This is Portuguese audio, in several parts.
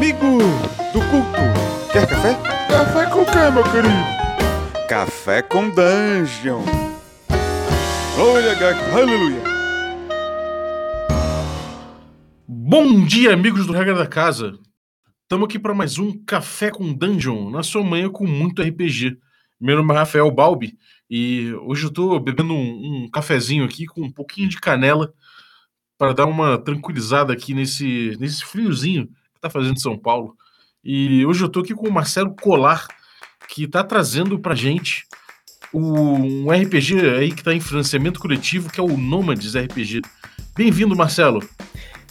Amigo do culto, quer café? Café com quê, meu querido? Café com Dungeon. Glória, aleluia. Bom dia, amigos do Regra da Casa. Estamos aqui para mais um Café com Dungeon, na sua manhã com muito RPG. Meu nome é Rafael Balbi e hoje eu estou bebendo um, um cafezinho aqui com um pouquinho de canela para dar uma tranquilizada aqui nesse, nesse friozinho que está fazendo São Paulo. E hoje eu estou aqui com o Marcelo Colar, que está trazendo para gente um RPG aí que está em financiamento coletivo, que é o Nômades RPG. Bem-vindo, Marcelo.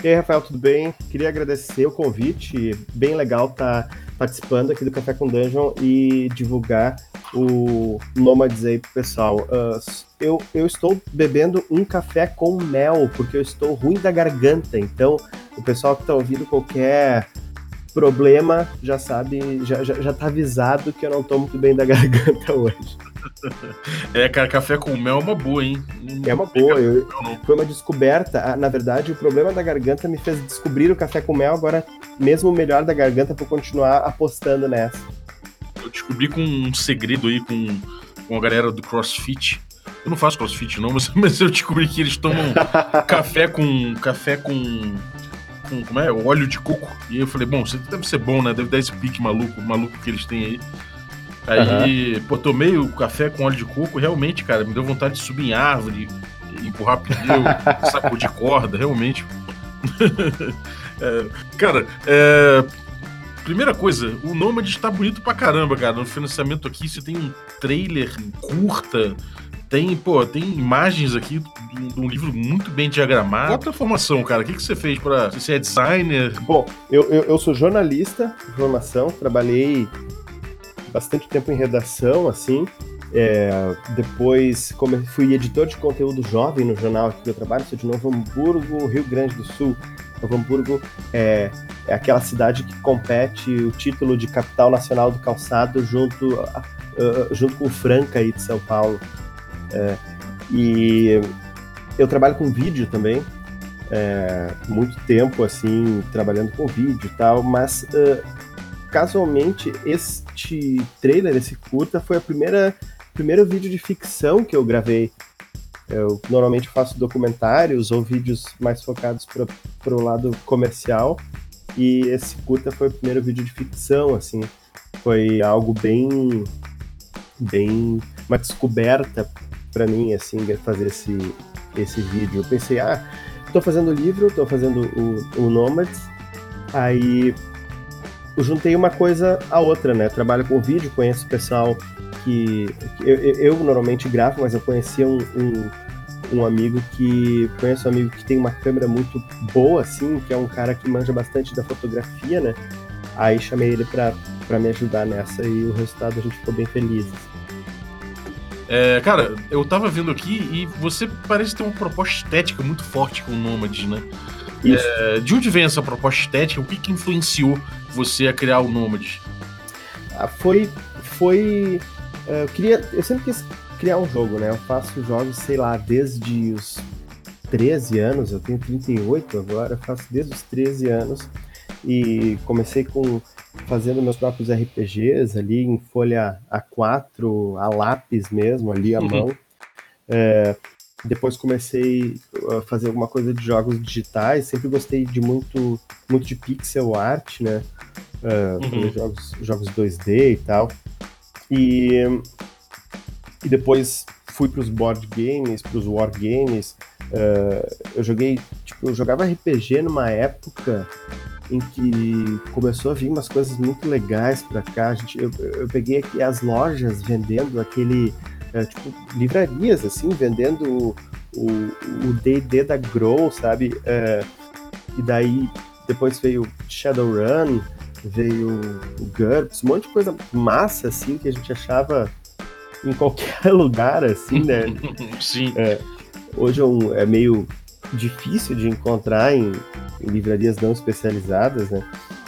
E aí, Rafael, tudo bem? Queria agradecer o convite. Bem legal estar tá participando aqui do Café com Dungeon e divulgar o Nômades aí pro pessoal. Uh, eu, eu estou bebendo um café com mel, porque eu estou ruim da garganta. Então, o pessoal que está ouvindo qualquer problema já sabe, já, já, já tá avisado que eu não estou muito bem da garganta hoje. É, cara, café com mel é uma boa, hein? é uma boa. Eu, foi uma descoberta. Ah, na verdade, o problema da garganta me fez descobrir o café com mel. Agora, mesmo o melhor da garganta, vou continuar apostando nessa. Eu descobri com um segredo aí com, com a galera do CrossFit. Eu não faço CrossFit não, mas, mas eu descobri que eles tomam café com café com, com como é, óleo de coco. E eu falei, bom, isso deve ser bom, né? Deve dar esse pique maluco, maluco que eles têm aí. Aí, uhum. pô, tomei o café com óleo de coco, realmente, cara, me deu vontade de subir em árvore, empurrar pneu, sacudir corda, realmente. é, cara, é, primeira coisa, o Nomad está bonito pra caramba, cara. No financiamento aqui você tem um trailer curta, tem, pô, tem imagens aqui de um livro muito bem diagramado. Qual a formação, cara? O que, que você fez para Você é designer? Bom, eu, eu, eu sou jornalista de formação, trabalhei bastante tempo em redação, assim. É, depois como fui editor de conteúdo jovem no jornal aqui que eu trabalho, sou de Novo Hamburgo, Rio Grande do Sul. Novo Hamburgo é, é aquela cidade que compete o título de capital nacional do calçado junto, uh, junto com Franca aí de São Paulo. É, e eu trabalho com vídeo também, é, muito tempo assim trabalhando com vídeo e tal, mas uh, casualmente este trailer, esse curta, foi a primeira primeiro vídeo de ficção que eu gravei. Eu normalmente faço documentários ou vídeos mais focados para o lado comercial e esse curta foi o primeiro vídeo de ficção, assim, foi algo bem bem uma descoberta para mim assim fazer esse esse vídeo. Eu pensei, ah, estou fazendo livro, estou fazendo o, o Nomads, aí eu juntei uma coisa à outra, né? Eu trabalho com vídeo, conheço pessoal que. Eu, eu, normalmente gravo, mas eu conhecia um, um, um, amigo que. Conheço um amigo que tem uma câmera muito boa, assim, que é um cara que manja bastante da fotografia, né? Aí chamei ele pra, pra me ajudar nessa e o resultado a gente ficou bem feliz. É, cara, eu tava vendo aqui e você parece ter uma proposta estética muito forte com o Nomad, né? É, de onde vem essa proposta estética? O que, que influenciou você a criar o Nomad? Ah, foi. Foi. É, eu, queria, eu sempre quis criar um jogo, né? Eu faço jogos, sei lá, desde os 13 anos, eu tenho 38 agora, faço desde os 13 anos. E comecei com fazendo meus próprios RPGs ali em folha A4, a lápis mesmo, ali à uhum. mão. É, depois comecei a fazer alguma coisa de jogos digitais. Sempre gostei de muito, muito de pixel art, né? Uh, uhum. jogos, jogos 2D e tal. E, e depois fui para os board games, para os war games. Uh, eu joguei, tipo, eu jogava RPG numa época em que começou a vir umas coisas muito legais para cá. A gente, eu, eu peguei aqui as lojas vendendo aquele é, tipo, livrarias, assim, vendendo o D&D da Grow, sabe? É, e daí depois veio Shadowrun, veio o GURPS, um monte de coisa massa, assim, que a gente achava em qualquer lugar, assim, né? Sim. É, hoje é, um, é, meio difícil de encontrar em, em, livrarias não especializadas, né?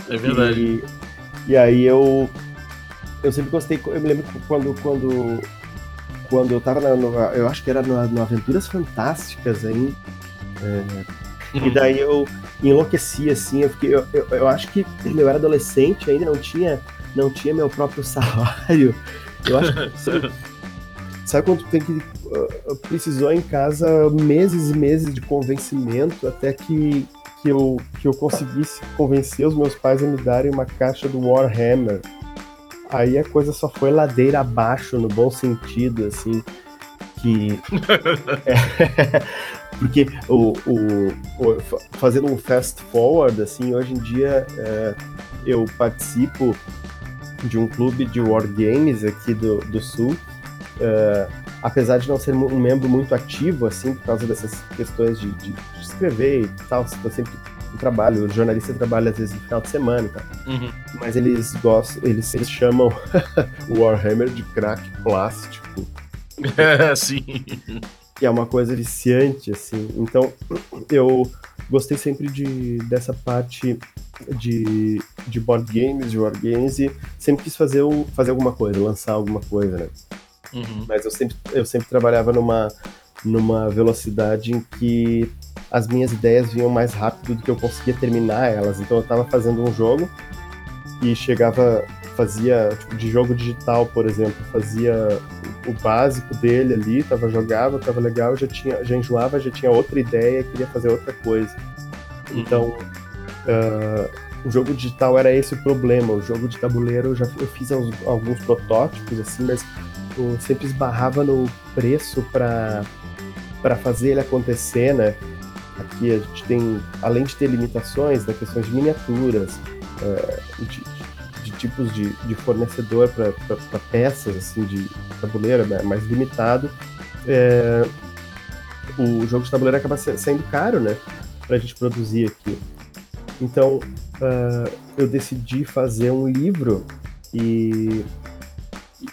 É verdade. E, e aí eu eu sempre gostei, eu me lembro quando, quando quando eu tava na, no, eu acho que era no, no Aventuras Fantásticas aí. É, E daí eu enlouqueci, assim, eu, fiquei, eu, eu, eu acho que eu era adolescente ainda, não tinha, não tinha meu próprio salário. Eu acho que. Sabe quando tu tem que. Uh, precisou em casa meses e meses de convencimento até que, que, eu, que eu conseguisse convencer os meus pais a me darem uma caixa do Warhammer. Aí a coisa só foi ladeira abaixo, no bom sentido, assim. Que. é, porque o, o, o, fazendo um fast forward, assim, hoje em dia é, eu participo de um clube de wargames aqui do, do sul Uh, apesar de não ser um membro muito ativo, assim, por causa dessas questões de, de, de escrever e tal, estou sempre no trabalho, o jornalista trabalha às vezes no final de semana e tal. Uhum. Mas eles gostam, eles, eles chamam o Warhammer de crack plástico. É, sim. Que é uma coisa viciante, assim. Então, eu gostei sempre de, dessa parte de, de board games, de wargames, e sempre quis fazer, fazer alguma coisa, lançar alguma coisa, né? Uhum. Mas eu sempre, eu sempre trabalhava numa, numa velocidade em que as minhas ideias vinham mais rápido do que eu conseguia terminar elas. Então eu estava fazendo um jogo e chegava, fazia, tipo, de jogo digital, por exemplo, fazia o básico dele ali, tava jogava, tava legal, já tinha, já enjoava, já tinha outra ideia, queria fazer outra coisa. Uhum. Então, uh, o jogo digital era esse o problema. O jogo de tabuleiro eu já eu fiz alguns protótipos assim, mas eu sempre esbarrava no preço para para fazer ele acontecer, né? Aqui a gente tem, além de ter limitações da questão de miniaturas, de, de, tipos de, de fornecedor para peças assim de tabuleiro, né? mais limitado, é, o jogo de tabuleiro acaba sendo caro, né? Para a gente produzir aqui. Então, uh, eu decidi fazer um livro e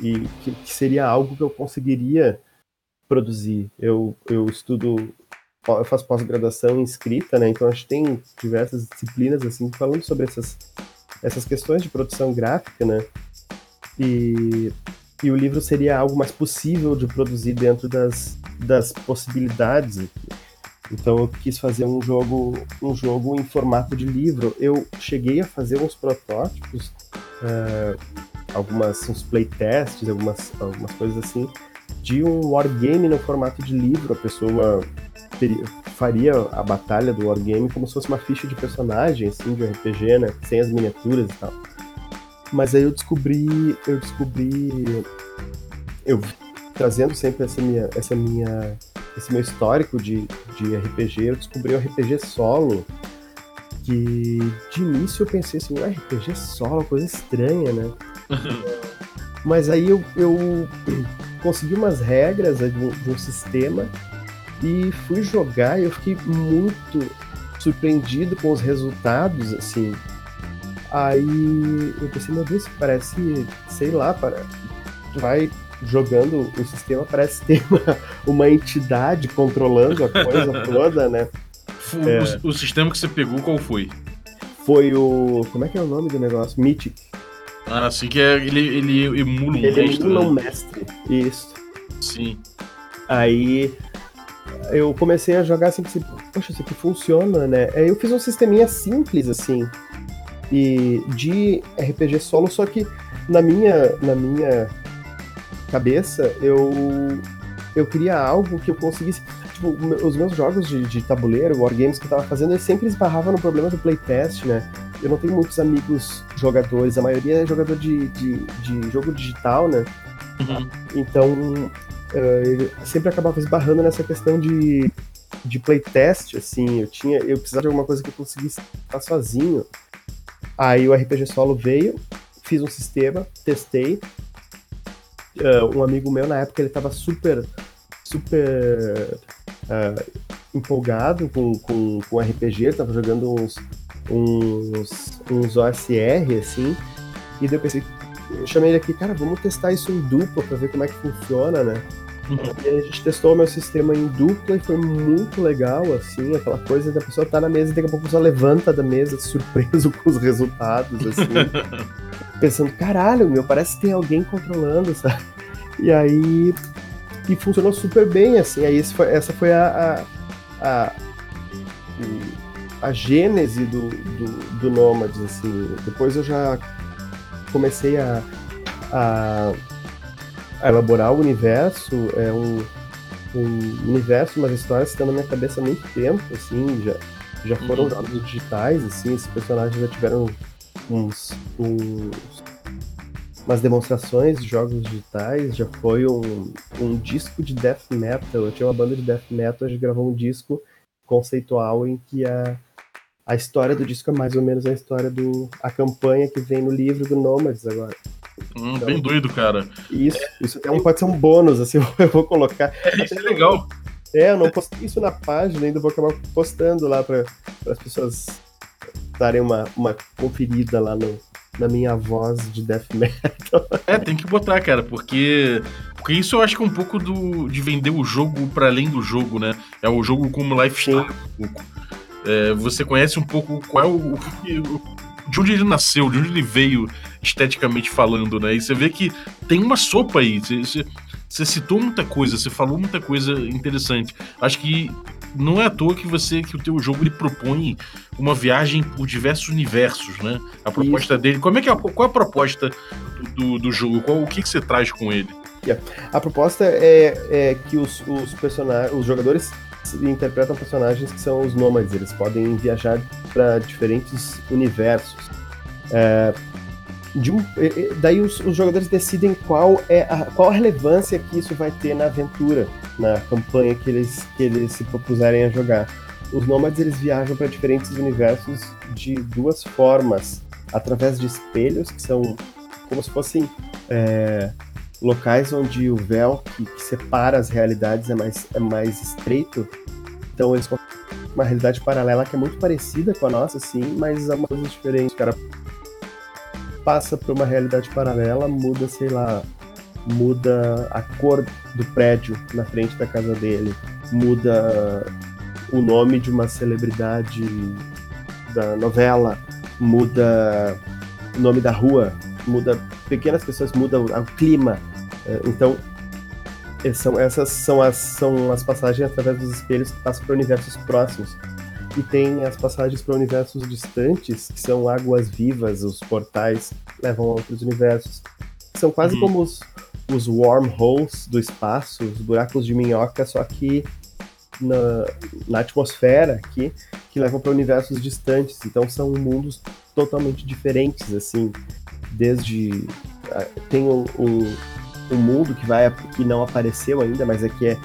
e que, que, seria algo que eu conseguiria produzir. Eu, eu estudo, eu faço pós-graduação em escrita, né? Então a gente tem diversas disciplinas assim falando sobre essas essas questões de produção gráfica, né? E, e o livro seria algo mais possível de produzir dentro das, das possibilidades. Então eu quis fazer um jogo um jogo em formato de livro. Eu cheguei a fazer uns protótipos uh, algumas uns playtests, algumas, algumas coisas assim, de um wargame no formato de livro. A pessoa faria a batalha do wargame como se fosse uma ficha de personagem, assim, de RPG, né? Sem as miniaturas e tal. Mas aí eu descobri, eu descobri, eu trazendo sempre essa minha, essa minha, esse meu histórico de, de RPG, eu descobri o RPG solo, que de início eu pensei assim, um RPG solo, coisa estranha, né? Mas aí eu, eu consegui umas regras de um, de um sistema e fui jogar e eu fiquei muito surpreendido com os resultados, assim. Aí eu pensei, meu Deus, parece, sei lá, para vai jogando o sistema, parece ter uma, uma entidade controlando a coisa toda, né? O, é. o, sistema que você pegou, qual foi? Foi o. Como é que é o nome do negócio? Mythic. Ah, assim que é, ele, ele emula um ele mestre. Ele emula né? um mestre, isso. Sim. Aí eu comecei a jogar assim, pensei, poxa, isso aqui funciona, né? Aí eu fiz um sisteminha simples, assim, e de RPG solo, só que na minha, na minha cabeça eu, eu queria algo que eu conseguisse. Tipo, os meus jogos de, de tabuleiro, wargames que eu tava fazendo, eu sempre esbarrava no problema do playtest, né? eu não tenho muitos amigos jogadores, a maioria é jogador de, de, de jogo digital, né? Uhum. Então, uh, eu sempre acabava esbarrando nessa questão de, de playtest, assim, eu tinha, eu precisava de alguma coisa que eu conseguisse estar sozinho. Aí o RPG Solo veio, fiz um sistema, testei. Uh, um amigo meu na época ele estava super, super uh, empolgado com, com, com RPG, estava jogando uns, uns, uns OSR, assim, e daí eu pensei, eu chamei ele aqui, cara, vamos testar isso em dupla pra ver como é que funciona, né? E a gente testou o meu sistema em dupla e foi muito legal, assim, aquela coisa da pessoa tá na mesa e daqui a pouco a pessoa levanta da mesa, surpreso com os resultados, assim. pensando, caralho, meu, parece que tem alguém controlando, sabe? E aí. E funcionou super bem, assim. Aí foi, essa foi a, a, a a gênese do, do, do Nômades, assim. Depois eu já comecei a, a, a elaborar o universo, é um, um universo, umas histórias que estão na minha cabeça há muito tempo, assim, já, já foram Uhum. jogos digitais, assim, esses personagens já tiveram uns, uns umas demonstrações de jogos digitais, já foi um, um disco de death metal, eu tinha uma banda de death metal, a gente gravou um disco conceitual em que a, a história do disco é mais ou menos a história do a campanha que vem no livro do Nomads agora. Hum, bem doido, cara. Isso, isso até um, pode ser um bônus, assim, eu vou colocar. É, isso é legal. É, eu não postei isso na página, ainda vou acabar postando lá para as pessoas darem uma, uma conferida lá no, na minha voz de death metal. É, tem que botar, cara, porque. Porque isso eu acho que é um pouco do, de vender o jogo para além do jogo, né? É o jogo como lifestyle um pouco. É, você conhece um pouco qual é o, o que- de onde ele nasceu, de onde ele veio esteticamente falando, né? E você vê que tem uma sopa aí. Você, você- citou muita coisa, você falou muita coisa interessante. Acho que não é à toa que você que o teu jogo ele propõe uma viagem por diversos universos, né? A proposta dele. Como é que é qual é a proposta do, do jogo? Qual, o que, que você traz com ele? A proposta é, é que os, os personagens, os jogadores interpretam personagens que são os nômades, eles podem viajar para diferentes universos. É, um- daí os, os jogadores decidem qual é a, qual a relevância que isso vai ter na aventura, na campanha que eles, que eles se propuserem a jogar. Os nômades eles viajam para diferentes universos de duas formas, através de espelhos que são como se fossem é, locais onde o véu que, que separa as realidades é mais, é mais estreito. Então eles uma realidade paralela que é muito parecida com a nossa, sim, mas é uma coisa diferente. O cara passa por uma realidade paralela, muda, sei lá, muda a cor do prédio na frente da casa dele, muda o nome de uma celebridade da novela, muda o nome da rua, muda pequenas pessoas mudam o clima. É, Então, é, são, essas são as, são as passagens através dos espelhos que passam para universos próximos. E tem as passagens para universos distantes, que são águas vivas, os portais que levam a outros universos. São quase Uhum. como os, os wormholes do espaço, os buracos de minhoca, só que na, na atmosfera aqui, que levam para universos distantes. Então são mundos totalmente diferentes, assim desde ah, tem um, um, um mundo que vai que não apareceu ainda, mas aqui é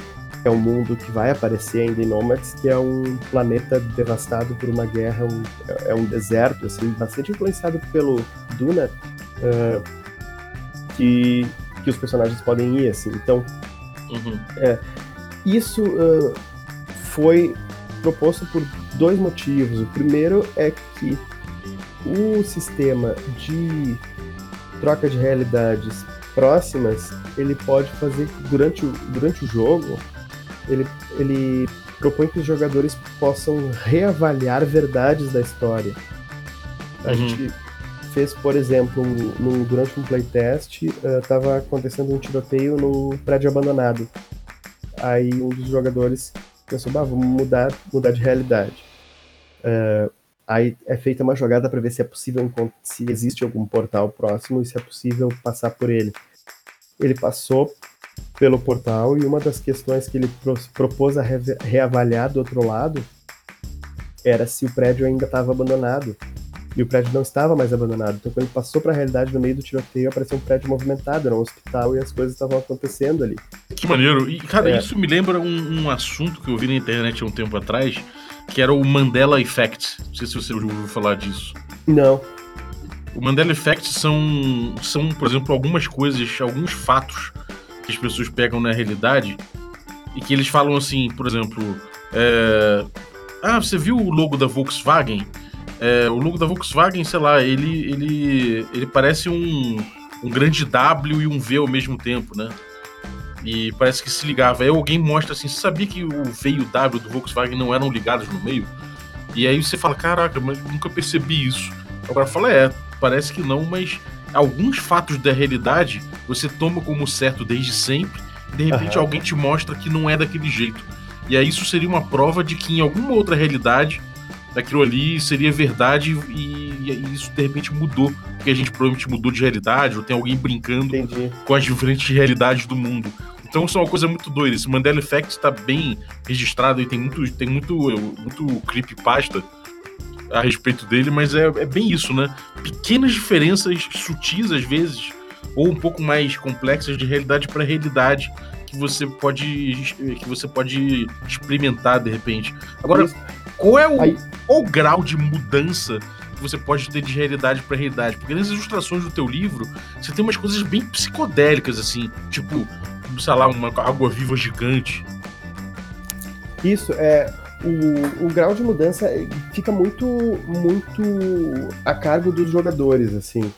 é um mundo que vai aparecer ainda em Nomads, que é um planeta devastado por uma guerra, um, é- é um deserto, assim, bastante influenciado pelo Duna, ah, que, que os personagens podem ir, assim. Então, Uhum. isso ah, foi proposto por dois motivos. O primeiro é que o sistema de troca de realidades próximas, ele pode fazer durante o, durante o jogo, ele, ele propõe que os jogadores possam reavaliar verdades da história. A Uhum. gente fez, por exemplo, um- durante um playtest, estava acontecendo um tiroteio num prédio abandonado. Aí um dos jogadores pensou, bah, vamos mudar, mudar de realidade. Eh, aí é feita uma jogada para ver se é possível se existe algum portal próximo e se é possível passar por ele. Ele passou pelo portal e uma das questões que ele pro- propôs a reavaliar do outro lado era se o prédio ainda estava abandonado. E o prédio não estava mais abandonado. Então, quando ele passou para a realidade no meio do tiroteio, apareceu um prédio movimentado, era um hospital e as coisas estavam acontecendo ali. Que maneiro. E, cara, É. isso me lembra um, um assunto que eu vi na internet há um tempo atrás, que era o Mandela Effect. Não sei se você ouviu falar disso. Não. O Mandela Effect são, são, por exemplo, algumas coisas, alguns fatos que as pessoas pegam na realidade e que eles falam assim, por exemplo, é, ah, você viu o logo da Volkswagen? É, o logo da Volkswagen, sei lá, ele, ele, ele parece um, um grande W e um V ao mesmo tempo, né? E parece que se ligava. Aí alguém mostra assim, você sabia que o V e o W do Volkswagen não eram ligados no meio? E aí você fala, caraca, mas nunca percebi isso. Cara fala, é, parece que não, mas alguns fatos da realidade você toma como certo desde sempre, e de repente Aham. alguém te mostra que não é daquele jeito. E aí isso seria uma prova de que em alguma outra realidade aquilo ali seria verdade e, e, isso de repente mudou, porque a gente provavelmente mudou de realidade, ou tem alguém brincando Entendi. com as diferentes realidades do mundo. Então isso é uma coisa muito doida. Esse Mandela Effect está bem registrado e tem muito, tem muito, muito creepypasta a respeito dele, mas é, é bem isso, né? Pequenas diferenças sutis às vezes, ou um pouco mais complexas de realidade para realidade que você pode que você pode experimentar de repente. Agora, qual é o, qual o grau de mudança que você pode ter de realidade para realidade? Porque nas ilustrações do teu livro, você tem umas coisas bem psicodélicas assim, tipo, sei lá, uma água viva gigante. Isso é o, o grau de mudança fica muito muito a cargo dos jogadores, assim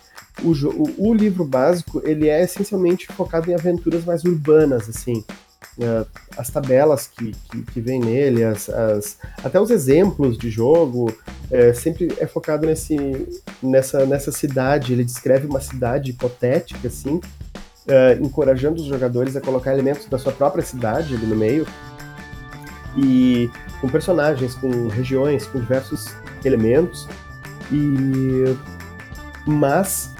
o, o, o, livro básico ele é essencialmente focado em aventuras mais urbanas, assim. Uh, as tabelas que, que, que vem nele, as, as, até os exemplos de jogo, é, sempre é focado nesse, nessa, nessa cidade. Ele descreve uma cidade hipotética, assim, uh, encorajando os jogadores a colocar elementos da sua própria cidade ali no meio, e com personagens, com regiões, com diversos elementos. E mas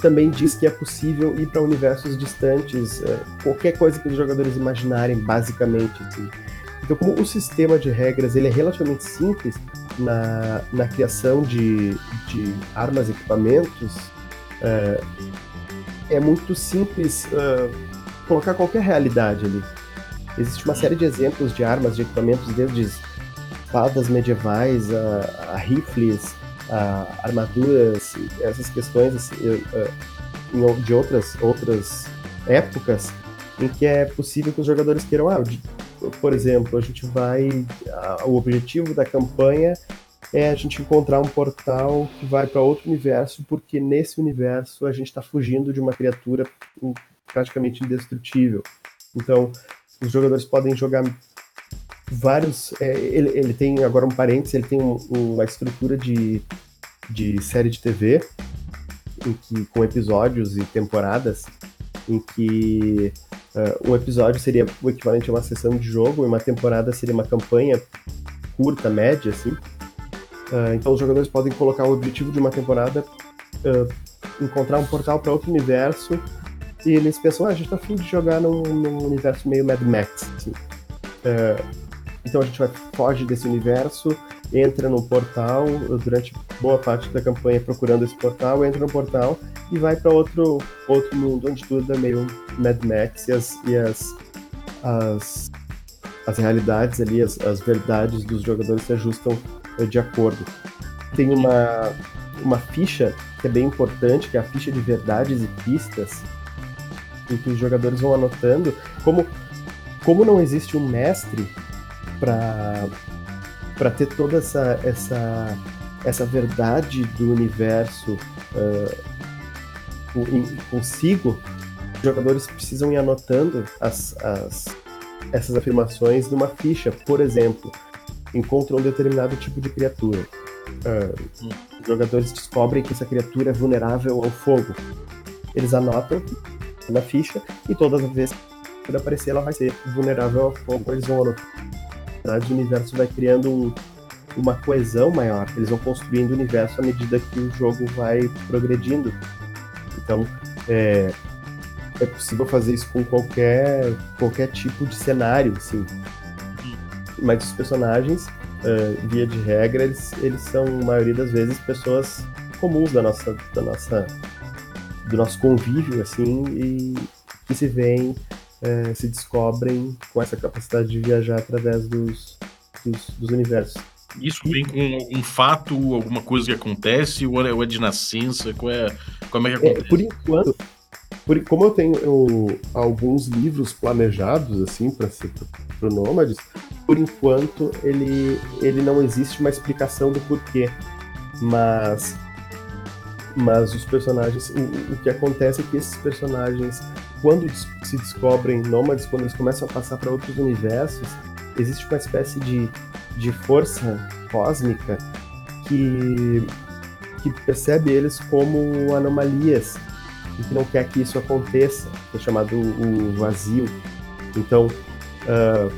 também diz que é possível ir para universos distantes, é, qualquer coisa que os jogadores imaginarem, basicamente. Assim. Então, como o sistema de regras ele é relativamente simples na, na criação de, de armas equipamentos, é, é muito simples uh, colocar qualquer realidade ali. Existe uma série de exemplos de armas, de equipamentos, desde espadas medievais a, a rifles, uh, armaduras, essas questões assim, uh, de outras, outras épocas em que é possível que os jogadores queiram, ah, por exemplo, a gente vai, uh, o objetivo da campanha é a gente encontrar um portal que vai para outro universo, porque nesse universo a gente está fugindo de uma criatura praticamente indestrutível. Então, os jogadores podem jogar vários. É, ele, ele tem, agora um parênteses, ele tem um, uma estrutura de, de série de TV em que, com episódios e temporadas em que uh, um episódio seria o equivalente a uma sessão de jogo e uma temporada seria uma campanha curta, média, assim. Uh, então os jogadores podem colocar o objetivo de uma temporada, uh, encontrar um portal para outro universo e eles pensam, ah, a gente tá afim de jogar num, num universo meio Mad Max, assim. Uh, então a gente vai foge desse universo, entra no portal durante boa parte da campanha procurando esse portal, entra no portal e vai para outro outro mundo onde tudo é meio Mad Max e as e as, as, as realidades ali, as, as verdades dos jogadores se ajustam de acordo. Tem uma uma ficha que é bem importante, que é a ficha de verdades e pistas, em que os jogadores vão anotando como como não existe um mestre para para ter toda essa essa essa verdade do universo uh, consigo, os jogadores precisam ir anotando as, as, essas afirmações numa ficha. Por exemplo, encontram um determinado tipo de criatura. Uh, os jogadores descobrem que essa criatura é vulnerável ao fogo. Eles anotam na ficha e todas as vezes que aparecer ela vai ser vulnerável ao fogo. Eles vão anotar o universo vai criando um, uma coesão maior. Eles vão construindo o universo à medida que o jogo vai progredindo. Então, é, é possível fazer isso com qualquer, qualquer tipo de cenário, assim. Mas os personagens, uh, via de regra, eles, eles são, a maioria das vezes, pessoas comuns da nossa, da nossa, do nosso convívio, assim, e que se veem é, se descobrem com essa capacidade de viajar através dos, dos, dos universos. Isso vem com algum fato, alguma coisa que acontece, ou é, ou é de nascença? Qual é, como é que acontece? É, por enquanto, por, como eu tenho eu, alguns livros planejados assim para ser para Nômades, por enquanto ele, ele não existe uma explicação do porquê. Mas mas os personagens, o, o que acontece é que esses personagens quando se descobrem nômades, quando eles começam a passar para outros universos, existe uma espécie de, de força cósmica que, que percebe eles como anomalias e que não quer que isso aconteça, que é chamado o vazio. Então, uh,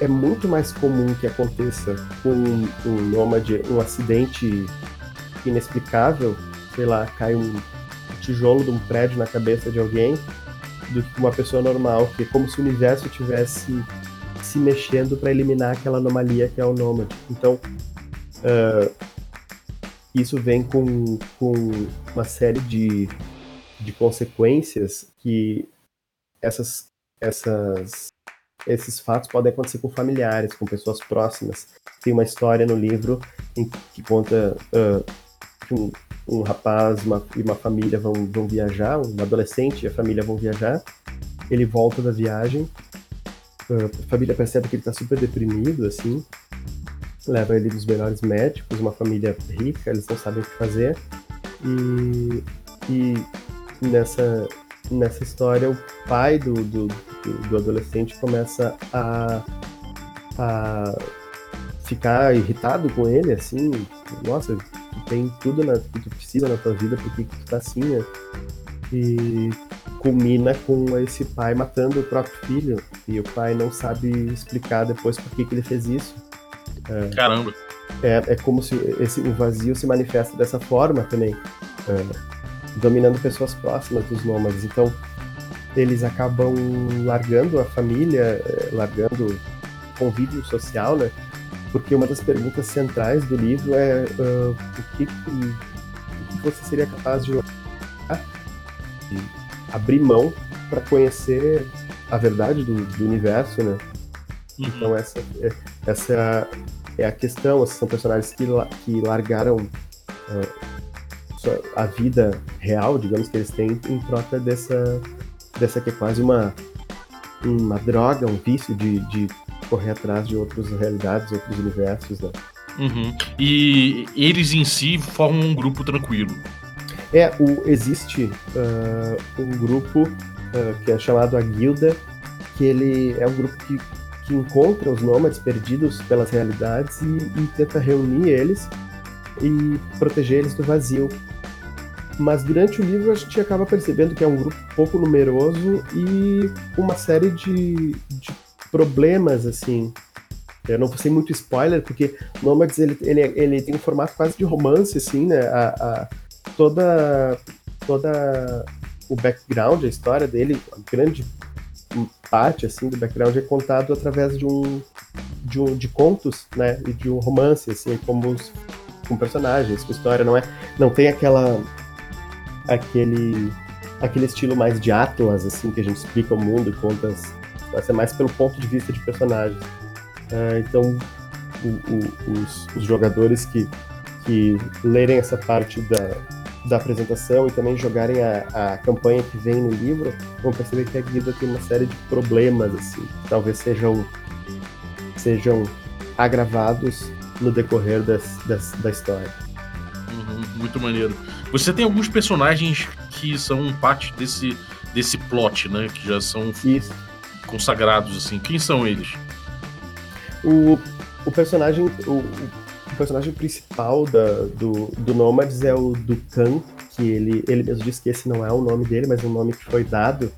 é muito mais comum que aconteça com um, um nômade um acidente inexplicável, sei lá, cai um tijolo de um prédio na cabeça de alguém, do que uma pessoa normal, que é como se o universo tivesse se mexendo para eliminar aquela anomalia que é o nômade. Então, uh, isso vem com, com uma série de, de consequências que essas, essas, esses fatos podem acontecer com familiares, com pessoas próximas. Tem uma história no livro em que conta uh, que um, um rapaz uma, e uma família vão, vão viajar, um adolescente e a família vão viajar. Ele volta da viagem, uh, a família percebe que ele está super deprimido, assim, leva ele nos melhores médicos, uma família rica, eles não sabem o que fazer. E, e nessa, nessa história, o pai do, do, do adolescente começa a, a ficar irritado com ele, assim, nossa, tu tem tudo na, que tu precisa na tua vida, por que tu tá assim, né? E culmina com esse pai matando o próprio filho, e o pai não sabe explicar depois por que, que ele fez isso. É, Caramba! É, é como se esse, o vazio se manifesta dessa forma também, é, dominando pessoas próximas dos nômades. Então, eles acabam largando a família, é, largando o convívio social, né? Porque uma das perguntas centrais do livro é uh, o, que, o que você seria capaz de abrir mão para conhecer a verdade do, do universo, né? Uhum. Então essa, é, essa é a questão. São personagens que, que largaram uh, a vida real, digamos, que eles têm em troca dessa, dessa que é quase uma, uma droga, um vício de, de correr atrás de outras realidades, outros universos, né? Uhum. E eles em si formam um grupo tranquilo. É, o, existe uh, um grupo uh, que é chamado a Guilda, que ele é um grupo que que encontra os nômades perdidos pelas realidades e, e tenta reunir eles e proteger eles do vazio. Mas durante o livro a gente acaba percebendo que é um grupo pouco numeroso e uma série de, de problemas, assim. Eu não ser muito spoiler, porque Nomads ele, ele, ele tem um formato quase de romance, assim, né? A, a, toda, toda o background, a história dele, a grande parte assim do background é contado através de um de, um, de contos, né, e de um romance assim, como os, com personagens, com história, não é, não tem aquela aquele aquele estilo mais de Atlas assim que a gente explica o mundo e conta vai ser mais pelo ponto de vista de personagens. Uh, então o, o, os, os jogadores que que lerem essa parte da, da apresentação e também jogarem a, a campanha que vem no livro, vão perceber que a guida tem uma série de problemas, assim, que talvez sejam, sejam agravados no decorrer das, das, da história. Uhum, muito maneiro. Você tem alguns personagens que são parte desse, desse plot, né? Que já são Isso. consagrados, assim. Quem são eles? O, o personagem. O, o personagem principal da, do, do Nomads é o Dukan, que ele, ele mesmo disse que esse não é o nome dele, mas é um nome que foi dado,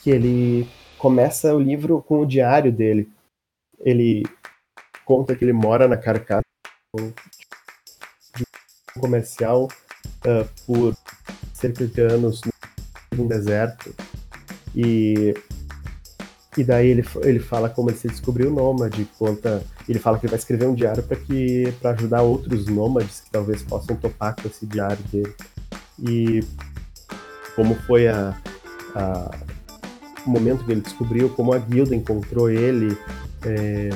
que ele começa o livro com o diário dele. Ele conta que ele mora na carcaça de um comercial uh, por cerca de anos no deserto. E e daí ele, ele fala como ele se descobriu nômade, conta. Ele fala que ele vai escrever um diário para que para ajudar outros nômades que talvez possam topar com esse diário dele. E como foi a, a o momento que ele descobriu, como a guilda encontrou ele, é,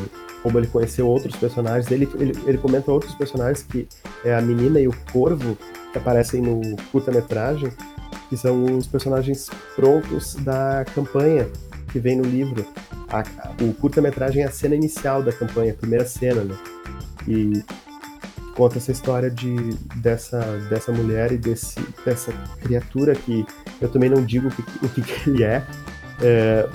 como ele conheceu outros personagens. Ele, ele, ele comenta outros personagens que é a menina e o corvo que aparecem no curta-metragem, que são os personagens prontos da campanha que vem no livro. A, o curta-metragem é a cena inicial da campanha, a primeira cena, né? E conta essa história de, dessa, dessa mulher e desse, dessa criatura que eu também não digo o que, o que, que ele é, é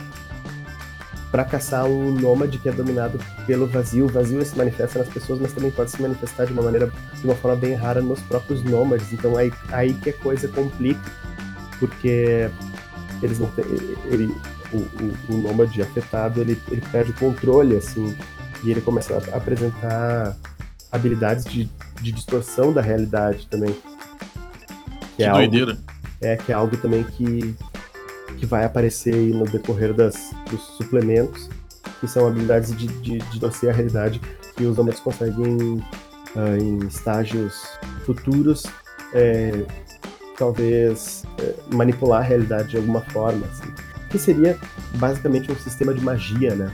para caçar um nômade que é dominado pelo vazio. O vazio se manifesta nas pessoas, mas também pode se manifestar de uma maneira, de uma forma bem rara nos próprios nômades. Então é aí que a coisa complica, porque eles não têm, ele, o, o, o nômade afetado ele, ele perde o controle, assim, e ele começa a apresentar habilidades de, de distorção da realidade também. Que, é doideira. Algo, é, que é algo também que, que vai aparecer aí no decorrer das, dos suplementos, que são habilidades de, de, de a realidade que os homens conseguem uh, em estágios futuros é, talvez é, manipular a realidade de alguma forma, assim. Que seria basicamente um sistema de magia, né?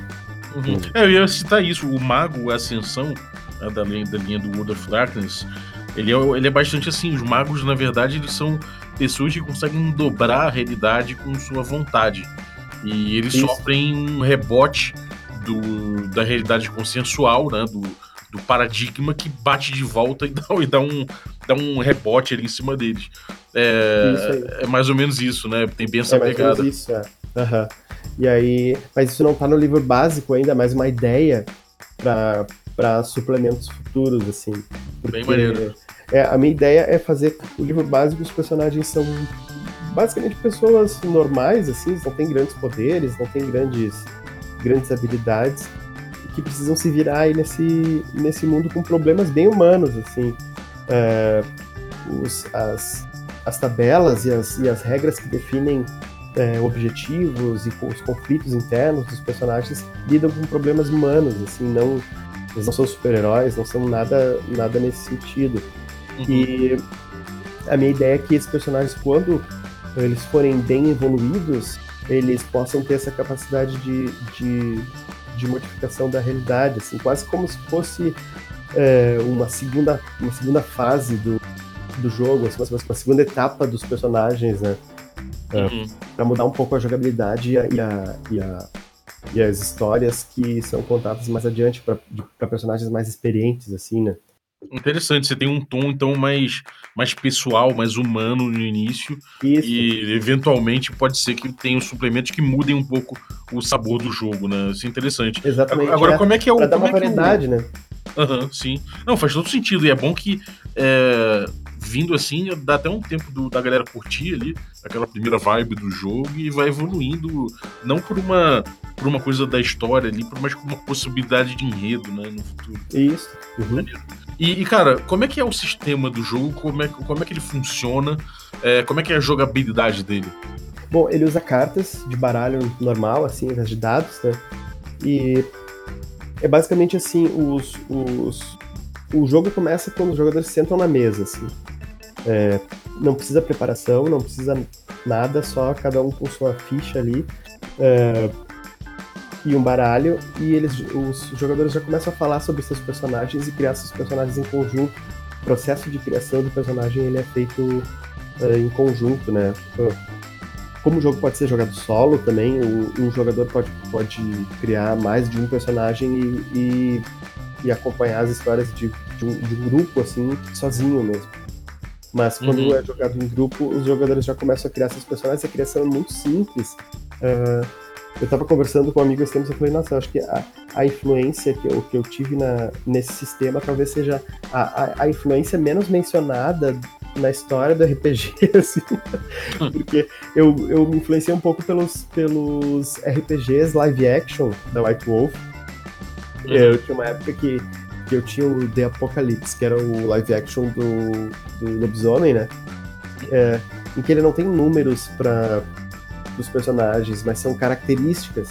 Uhum. É, eu ia citar isso, o Mago Ascensão, né, da, linha, da linha do World of Darkness, ele é, ele é bastante assim, os magos, na verdade, eles são pessoas que conseguem dobrar a realidade com sua vontade. E eles isso. sofrem um rebote do, da realidade consensual, né? Do, do paradigma que bate de volta e dá, e dá, um, dá um rebote ali em cima deles. É, é mais ou menos isso, né? Tem bem essa é mais pegada. Isso, é. Uhum. E aí, mas isso não tá no livro básico ainda, mas uma ideia para suplementos futuros, assim. Porque, Bem maneiro. É, a minha ideia é fazer o livro básico, os personagens são basicamente pessoas normais, assim, não têm grandes poderes, não têm grandes, grandes habilidades, que precisam se virar aí nesse, nesse mundo com problemas bem humanos, assim. É, os, as, as tabelas e as, e as regras que definem é, objetivos e os conflitos internos dos personagens lidam com problemas humanos, assim, não eles não são super-heróis, não são nada, nada nesse sentido. Uhum. E a minha ideia é que esses personagens, quando eles forem bem evoluídos, eles possam ter essa capacidade de, de, de modificação da realidade, assim, quase como se fosse é, uma, segunda, uma segunda fase do, do jogo, assim, uma, segunda etapa dos personagens, né? É, uhum. para mudar um pouco a jogabilidade e, a, e, a, e, a, e, as histórias que são contadas mais adiante para personagens mais experientes, assim, né? Interessante, você tem um tom então mais, mais pessoal, mais humano no início. Isso. E eventualmente pode ser que tenha suplementos que mudem um pouco o sabor do jogo, né? Isso é interessante. Exatamente. Agora, é. como é que é o. Pra dar uma é variedade, o... né? Aham, uhum, sim. Não, faz todo sentido. E é bom que é, vindo assim, dá até um tempo do, da galera curtir ali, aquela primeira vibe do jogo, e vai evoluindo, não por uma, por uma coisa da história ali, mas por uma possibilidade de enredo, né, no futuro. Isso. Uhum. E, e, cara, como é que é o sistema do jogo? Como é, como é que ele funciona? É, como é que é a jogabilidade dele? Bom, ele usa cartas de baralho normal, assim, ao de dados, né? E é basicamente assim, os, os, o jogo começa quando os jogadores sentam na mesa, assim. É, não precisa preparação, não precisa nada, só cada um com sua ficha ali é, e um baralho, e eles, os jogadores já começam a falar sobre seus personagens e criar seus personagens em conjunto. O processo de criação do personagem ele é feito é, em conjunto, né? Como o jogo pode ser jogado solo também, um jogador pode, pode criar mais de um personagem e, e, e acompanhar as histórias de, de, um, de um grupo, assim, sozinho mesmo. Mas quando uhum. é jogado em grupo, os jogadores já começam a criar seus personagens. A criação é muito simples. Uh, eu tava conversando com um amigo esse tempo e falei, nossa, eu acho que a, a influência que eu, que eu tive na, nesse sistema talvez seja a, a, a influência menos mencionada na história do RPG, assim, porque eu, eu me influenciei um pouco pelos, pelos RPGs live action da White Wolf. Uhum. Eu tinha uma época que que eu tinha o The Apocalypse, que era o live action do, do lobisomem, né? É, em que ele não tem números para os personagens, mas são características.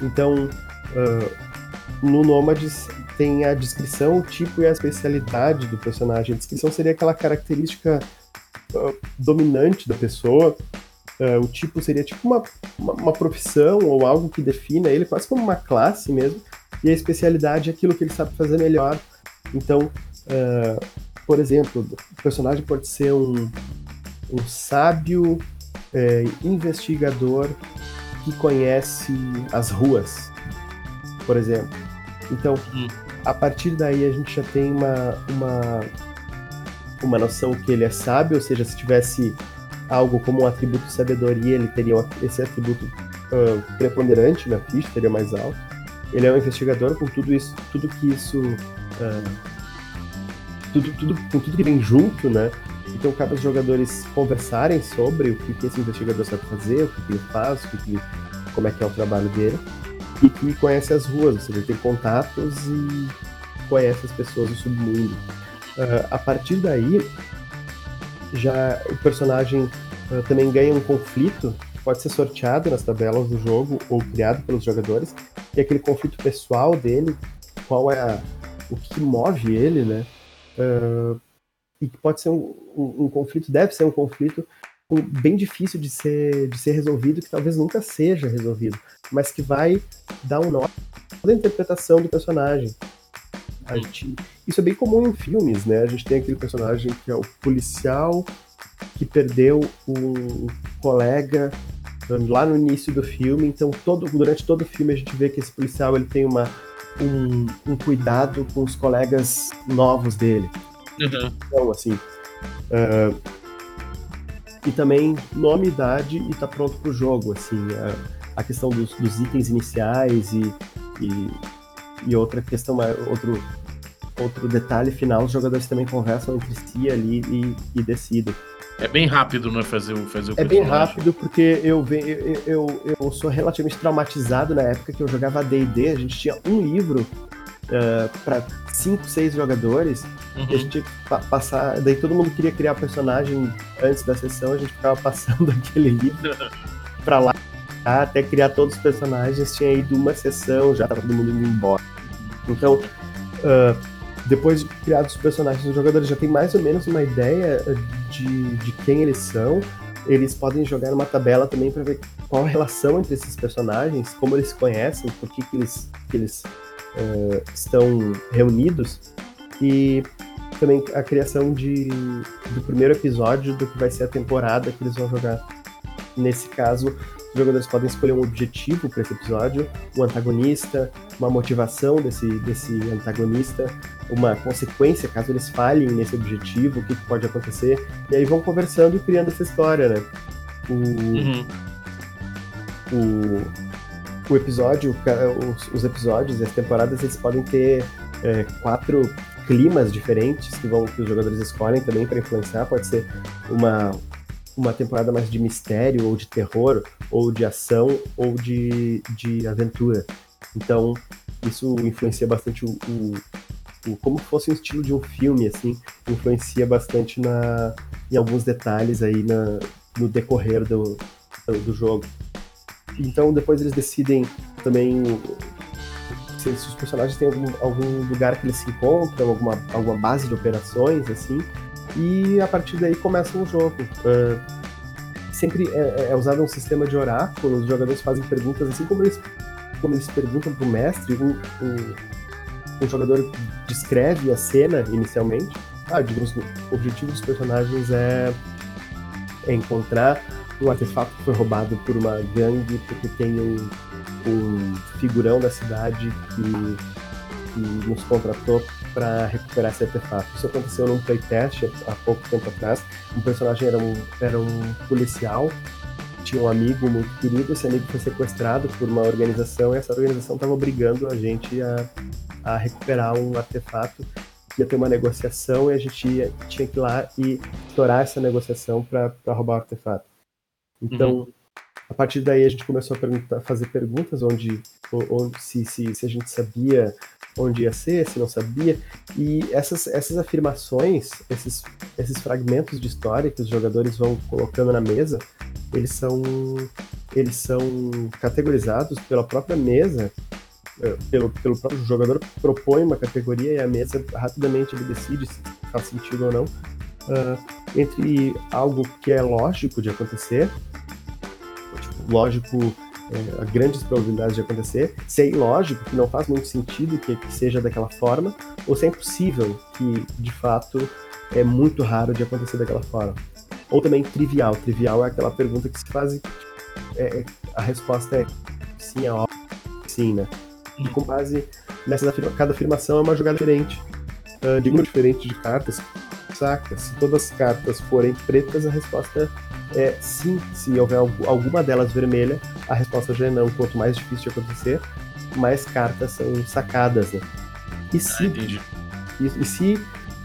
Então, uh, no Nômades tem a descrição, o tipo e a especialidade do personagem. A descrição seria aquela característica uh, dominante da pessoa. Uh, o tipo seria tipo uma, uma, uma, profissão ou algo que defina ele, quase como uma classe mesmo e a especialidade é aquilo que ele sabe fazer melhor. Então, por exemplo, o personagem pode ser um, um sábio é, investigador que conhece as ruas, por exemplo. Então, hum. a partir daí a gente já tem uma, uma, uma noção que ele é sábio, ou seja, se tivesse algo como um atributo sabedoria, ele teria esse atributo uh, preponderante na ficha, teria mais alto ele é um investigador com tudo isso, tudo que isso. Uh, tudo, tudo, com tudo que vem junto, né? Então cabe aos jogadores conversarem sobre o que, que esse investigador sabe fazer, o que, que ele faz, o que, que como é que é o trabalho dele, e que conhece as ruas, ou seja, tem contatos e conhece as pessoas do submundo. Uh, a partir daí, já o personagem uh, também ganha um conflito pode ser sorteado nas tabelas do jogo ou criado pelos jogadores, e aquele conflito pessoal dele, qual é a, o que move ele, né? Uh, e que pode ser um, um, um, conflito, deve ser um conflito bem difícil de ser, de ser resolvido, que talvez nunca seja resolvido, mas que vai dar um nó da interpretação do personagem. Gente, isso é bem comum em filmes, né? A gente tem aquele personagem que é o policial que perdeu um colega lá no início do filme, então todo, durante todo o filme a gente vê que esse policial ele tem uma, um, um cuidado com os colegas novos dele. Uhum. Então, assim. Uh, e também nome, idade e tá pronto pro jogo, assim. A, a questão dos, dos, itens iniciais e, e, e, outra questão, outro, outro detalhe final, os jogadores também conversam entre si ali e, e decidem. É bem rápido, né, fazer o fazer o É bem rápido porque eu, eu, eu, eu sou relativamente traumatizado na época que eu jogava D&D, a gente tinha um livro uh, para cinco, seis jogadores. Uhum. A gente pa passar. Daí todo mundo queria criar personagem antes da sessão, a gente ficava passando aquele livro para lá até criar todos os personagens. Tinha ido uma sessão, já tava todo mundo indo embora. Então, uh, depois de criados os personagens, os jogadores já têm mais ou menos uma ideia de, de quem eles são. Eles podem jogar numa tabela também para ver qual a relação entre esses personagens, como eles se conhecem, por que, que eles, que eles uh, estão reunidos e também a criação de, do primeiro episódio do que vai ser a temporada que eles vão jogar. Nesse caso, os jogadores podem escolher um objetivo para esse episódio, um antagonista, uma motivação desse, desse antagonista, uma consequência caso eles falhem nesse objetivo, o que, que pode acontecer, e aí vão conversando e criando essa história, né? O, uhum. o, o episódio, os, os, episódios e as temporadas, eles podem ter é, quatro climas diferentes que, vão, que os jogadores escolhem também para influenciar. Pode ser uma, uma temporada mais de mistério, ou de terror, ou de ação, ou de, de aventura. Então, isso influencia bastante o, o, o, como fosse um estilo de um filme, assim, influencia bastante na, em alguns detalhes aí na, no decorrer do, do jogo. Então depois eles decidem também se, os personagens têm algum, algum, lugar que eles se encontram, alguma, alguma base de operações, assim, e a partir daí começa o jogo. Uh, sempre é, é, usado um sistema de oráculo, os jogadores fazem perguntas, assim como eles, como eles perguntam para o mestre, um, um, um, jogador descreve a cena inicialmente. Ah, digamos, o objetivo dos personagens é, é encontrar um artefato foi roubado por uma gangue porque tem um, um figurão da cidade que, que nos contratou para recuperar esse artefato. Isso aconteceu num playtest há pouco tempo atrás. Um personagem era um, era um policial, tinha um amigo muito querido, esse amigo foi sequestrado por uma organização e essa organização estava obrigando a gente a, a recuperar um artefato ia ter uma negociação e a gente ia, tinha que ir lá e estourar essa negociação para roubar o artefato. Então, uhum. a partir daí a gente começou a, fazer perguntas onde, onde se, se, se a gente sabia onde ia ser, se não sabia. E essas, essas afirmações, esses, esses fragmentos de história que os jogadores vão colocando na mesa, eles são, eles são categorizados pela própria mesa, eh, pelo, pelo próprio jogador propõe uma categoria e a mesa rapidamente decide se faz sentido ou não. Uh, entre algo que é lógico de acontecer lógico, é, grandes probabilidades de acontecer, se é ilógico, que não faz muito sentido que, que seja daquela forma, ou se é impossível, que de fato é muito raro de acontecer daquela forma. Ou também trivial. Trivial é aquela pergunta que se faz é, a resposta é sim, é óbvio, sim, né? E com base nessa cada afirmação é uma jogada diferente, uh, de número diferente de cartas, saca? Se todas as cartas forem pretas, a resposta é sim. Se houver alguma delas vermelha, a resposta já é não. Quanto mais difícil de acontecer, mais cartas são sacadas, né? E se, ah, e, e se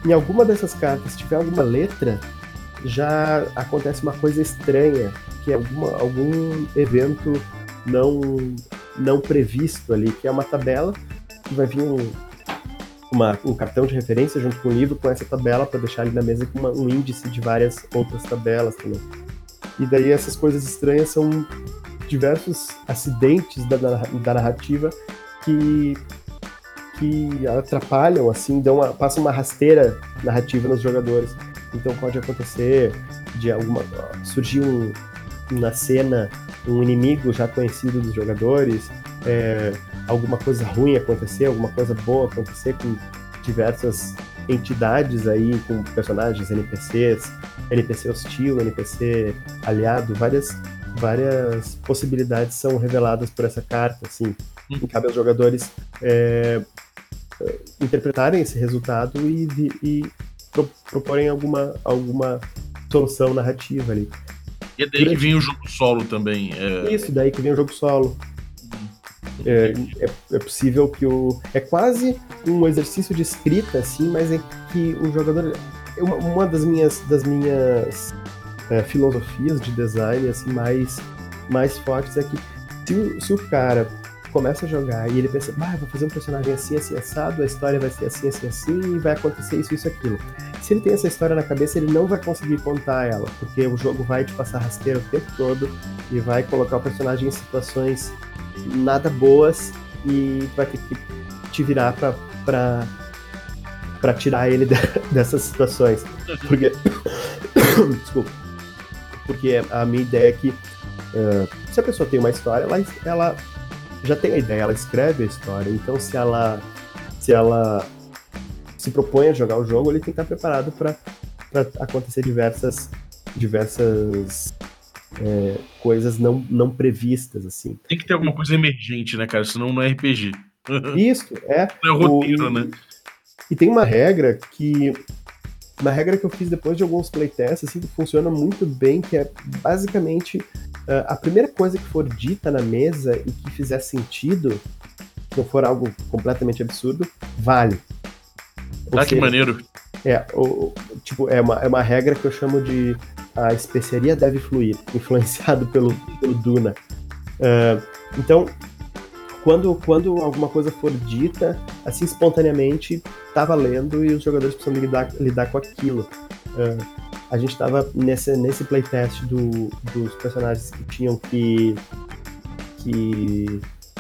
em alguma dessas cartas tiver alguma letra, já acontece uma coisa estranha, que é alguma, algum evento não, não previsto ali, que é uma tabela que vai vir um, uma, um cartão de referência junto com o livro com essa tabela para deixar ali na mesa com uma, um índice de várias outras tabelas também. E daí essas coisas estranhas são diversos acidentes da, da narrativa que que atrapalham, assim, dão uma, passam uma rasteira narrativa nos jogadores. Então pode acontecer de alguma surgir um, na cena um inimigo já conhecido dos jogadores, é, alguma coisa ruim acontecer, alguma coisa boa acontecer com diversas entidades aí, com personagens, NPCs, NPC hostil, NPC aliado, várias, várias possibilidades são reveladas por essa carta, assim, e cabe aos jogadores é, interpretarem esse resultado e, e pro, proporem alguma, alguma solução narrativa ali. E é daí que vem o jogo solo também. É... Isso, daí que vem o jogo solo. É, é, é, possível que o. É quase um exercício de escrita, assim, mas é que o jogador. Uma, das minhas, das minhas é, filosofias de design assim, mais, mais fortes é que se, se o cara começa a jogar e ele pensa, ah, vou fazer um personagem assim, assim, assado, a história vai ser assim, assim, assim, e vai acontecer isso, isso, aquilo. Se ele tem essa história na cabeça, ele não vai conseguir contar ela, porque o jogo vai te passar rasteiro o tempo todo e vai colocar o personagem em situações nada boas e vai ter que te virar pra, pra tirar ele dessas situações. Porque. Desculpa. Porque a minha ideia é que uh, se a pessoa tem uma história, ela, ela já tem a ideia, ela escreve a história. Então, se ela se ela se propõe a jogar o jogo, ele tem que estar preparado para acontecer diversas diversas é, coisas não, não previstas assim. Tem que ter alguma coisa emergente, né, cara? Senão não é RPG. Isso é. Não é roteiro, o, né? E tem uma regra que uma regra que eu fiz depois de alguns playtests assim que funciona muito bem, que é basicamente uh, a primeira coisa que for dita na mesa e que fizer sentido, se não for algo completamente absurdo, vale. Ou ah, seja, que maneiro. É, o, tipo, é uma, é uma regra que eu chamo de a especiaria deve fluir, influenciado pelo, pelo Duna. Uh, então, quando, quando alguma coisa for dita, assim, espontaneamente, tá valendo e os jogadores precisam lidar, lidar com aquilo. Uh, a gente estava nesse, nesse playtest do, dos personagens que tinham que, que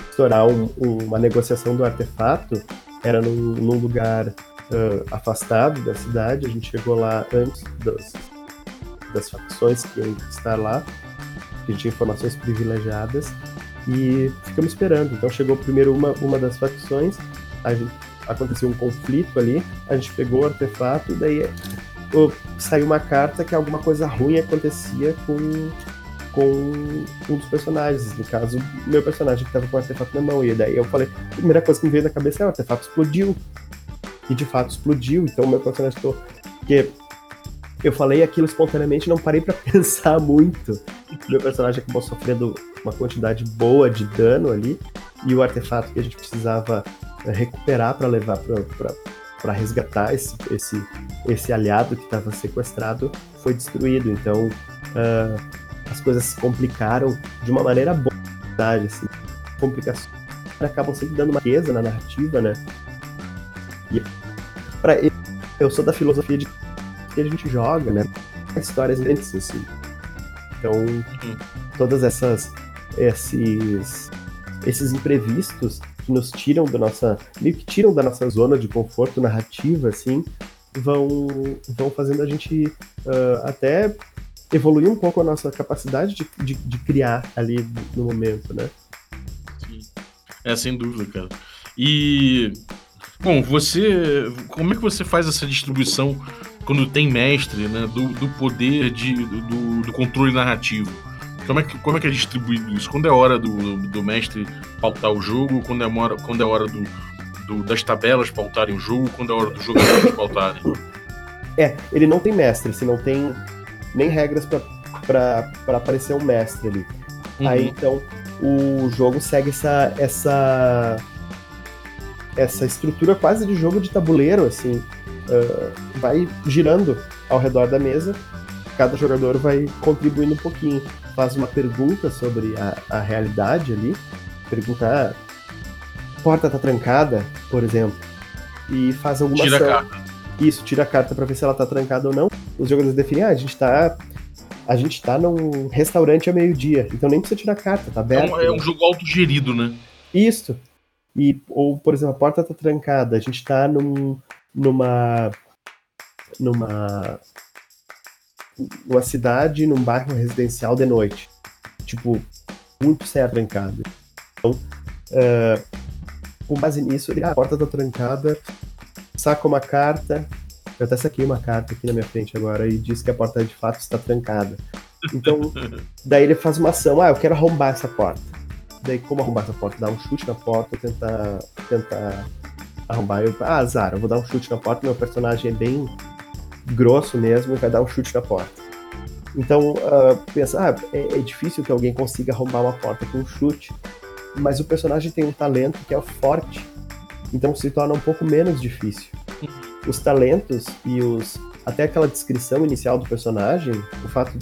estourar um, uma negociação do artefato, era num, num lugar uh, afastado da cidade, a gente chegou lá antes das, das facções que iam estar lá, que tinha informações privilegiadas, e ficamos esperando. Então chegou primeiro uma, uma das facções, gente, aconteceu um conflito ali, a gente pegou o artefato, e daí saiu uma carta que alguma coisa ruim acontecia com, com um dos personagens. No caso, meu personagem que estava com o artefato na mão. E daí eu falei, a primeira coisa que me veio na cabeça é o artefato explodiu. E de fato explodiu. Então meu personagem estou. Porque eu falei aquilo espontaneamente não parei para pensar muito. Meu personagem acabou sofrendo uma quantidade boa de dano ali. E o artefato que a gente precisava eh, recuperar para levar para resgatar esse, esse, esse aliado que estava sequestrado foi destruído. Então uh, as coisas se complicaram de uma maneira boa, assim. Complicações acabam sempre dando uma riqueza na narrativa, né? E para eu sou da filosofia de que a gente joga, né? Histórias antes, assim. Então, uhum. todas essas esses esses imprevistos que nos tiram da nossa. meio que tiram da nossa zona de conforto narrativa, assim, vão, vão fazendo a gente uh, até evoluir um pouco a nossa capacidade de, de, de, criar ali no momento, né? Sim. É, sem dúvida, cara. E. Bom, você. Como é que você faz essa distribuição quando tem mestre, né? Do, do poder de, do, do controle narrativo? Como é, que, como é que é distribuído isso? Quando é hora do, do mestre pautar o jogo? Quando é hora, quando é hora do, do, das tabelas pautarem o jogo? Quando é hora dos jogadores pautarem? É, ele não tem mestre, se não tem nem regras para aparecer um mestre ali. Uhum. Aí então o jogo segue essa, essa, essa estrutura quase de jogo de tabuleiro, assim. Uh, vai girando ao redor da mesa cada jogador vai contribuindo um pouquinho. Faz uma pergunta sobre a, a realidade ali, pergunta, ah, porta tá trancada, por exemplo, e faz alguma Tira a ação. carta. Isso, tira a carta pra ver se ela tá trancada ou não. Os jogadores definem, ah, a gente tá. A gente tá num restaurante a meio-dia, então nem precisa tirar a carta, tá É aberto. um, é um jogo autogerido, né? Isso. E, ou, por exemplo, a porta tá trancada, a gente tá num, numa. numa. numa cidade, num bairro residencial de noite. Tipo, muito certo trancado. Então, eh, com base nisso, ele, ah, a porta tá trancada, saca uma carta. Eu até saquei uma carta aqui na minha frente agora e diz que a porta de fato está trancada. Então, daí ele faz uma ação, ah, eu quero arrombar essa porta. Daí, como arrombar essa porta? Dar um chute na porta, tentar, tentar arrombar. Eu, ah, azar, eu vou dar um chute na porta, meu personagem é bem grosso mesmo vai dar um chute na porta. Então, ah, pensa, ah, é, é difícil que alguém consiga arrombar uma porta com um chute, mas o personagem tem um talento que é forte, então se torna um pouco menos difícil. Os talentos e os até aquela descrição inicial do personagem, o fato,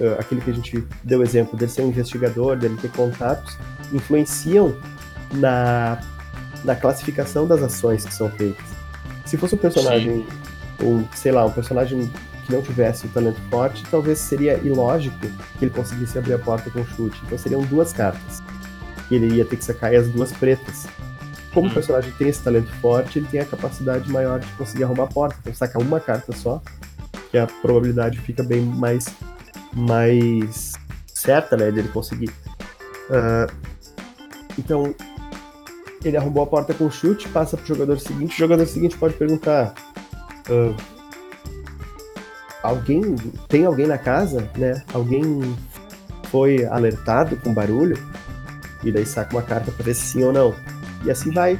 ah, aquele que a gente deu exemplo dele ser um investigador, dele ter contatos, influenciam na, na classificação das ações que são feitas. Se fosse um personagem, um, sei lá, um personagem que não tivesse o talento forte, talvez seria ilógico que ele conseguisse abrir a porta com chute. Então seriam duas cartas. E ele ia ter que sacar as duas pretas. Como Hum. o personagem tem esse talento forte, ele tem a capacidade maior de conseguir arrombar a porta. Então saca uma carta só, que a probabilidade fica bem mais, mais certa, né, dele conseguir. Ah, então, ele arrombou a porta com chute, passa pro jogador seguinte. O jogador seguinte pode perguntar: ah, alguém tem alguém na casa, né? Alguém foi alertado com barulho? E daí saca uma carta para ver se sim ou não. E assim vai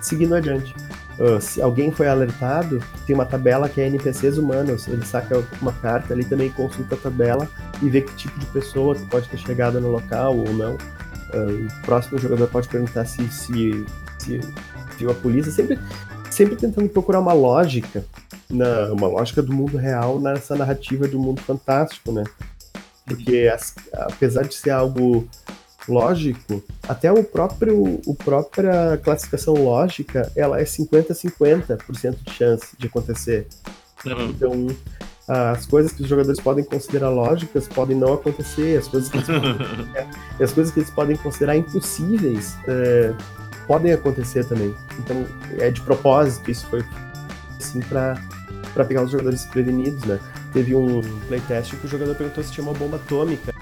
seguindo adiante. Ah, se alguém foi alertado, tem uma tabela que é NPCs humanos. Ele saca uma carta ali também consulta a tabela e vê que tipo de pessoa pode ter chegado no local ou não. O próximo jogador pode perguntar se, se, se viu a polícia, sempre, sempre tentando procurar uma lógica, na, uma lógica do mundo real nessa narrativa do mundo fantástico, né? Porque as- apesar de ser algo lógico, até o próprio o própria classificação lógica, ela é 50-50% de chance de acontecer. Uhum. Então, as coisas que os jogadores podem considerar lógicas podem não acontecer, as coisas que eles podem, é, as coisas que eles podem considerar impossíveis é, podem acontecer também. Então, é de propósito, isso foi assim para para pegar os jogadores desprevenidos, né? Teve um playtest que o jogador perguntou se tinha uma bomba atômica.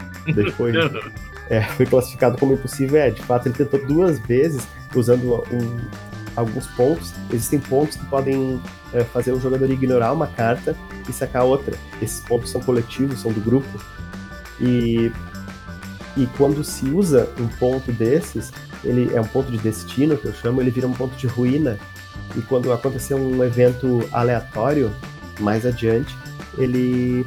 Foi, é, foi classificado como impossível. É, de fato, ele tentou duas vezes, usando um- alguns pontos. Existem pontos que podem é, fazer o jogador ignorar uma carta e sacar outra. Esses pontos são coletivos, são do grupo. E, e quando se usa um ponto desses, ele é um ponto de destino, que eu chamo, ele vira um ponto de ruína. E quando acontecer um evento aleatório, mais adiante, ele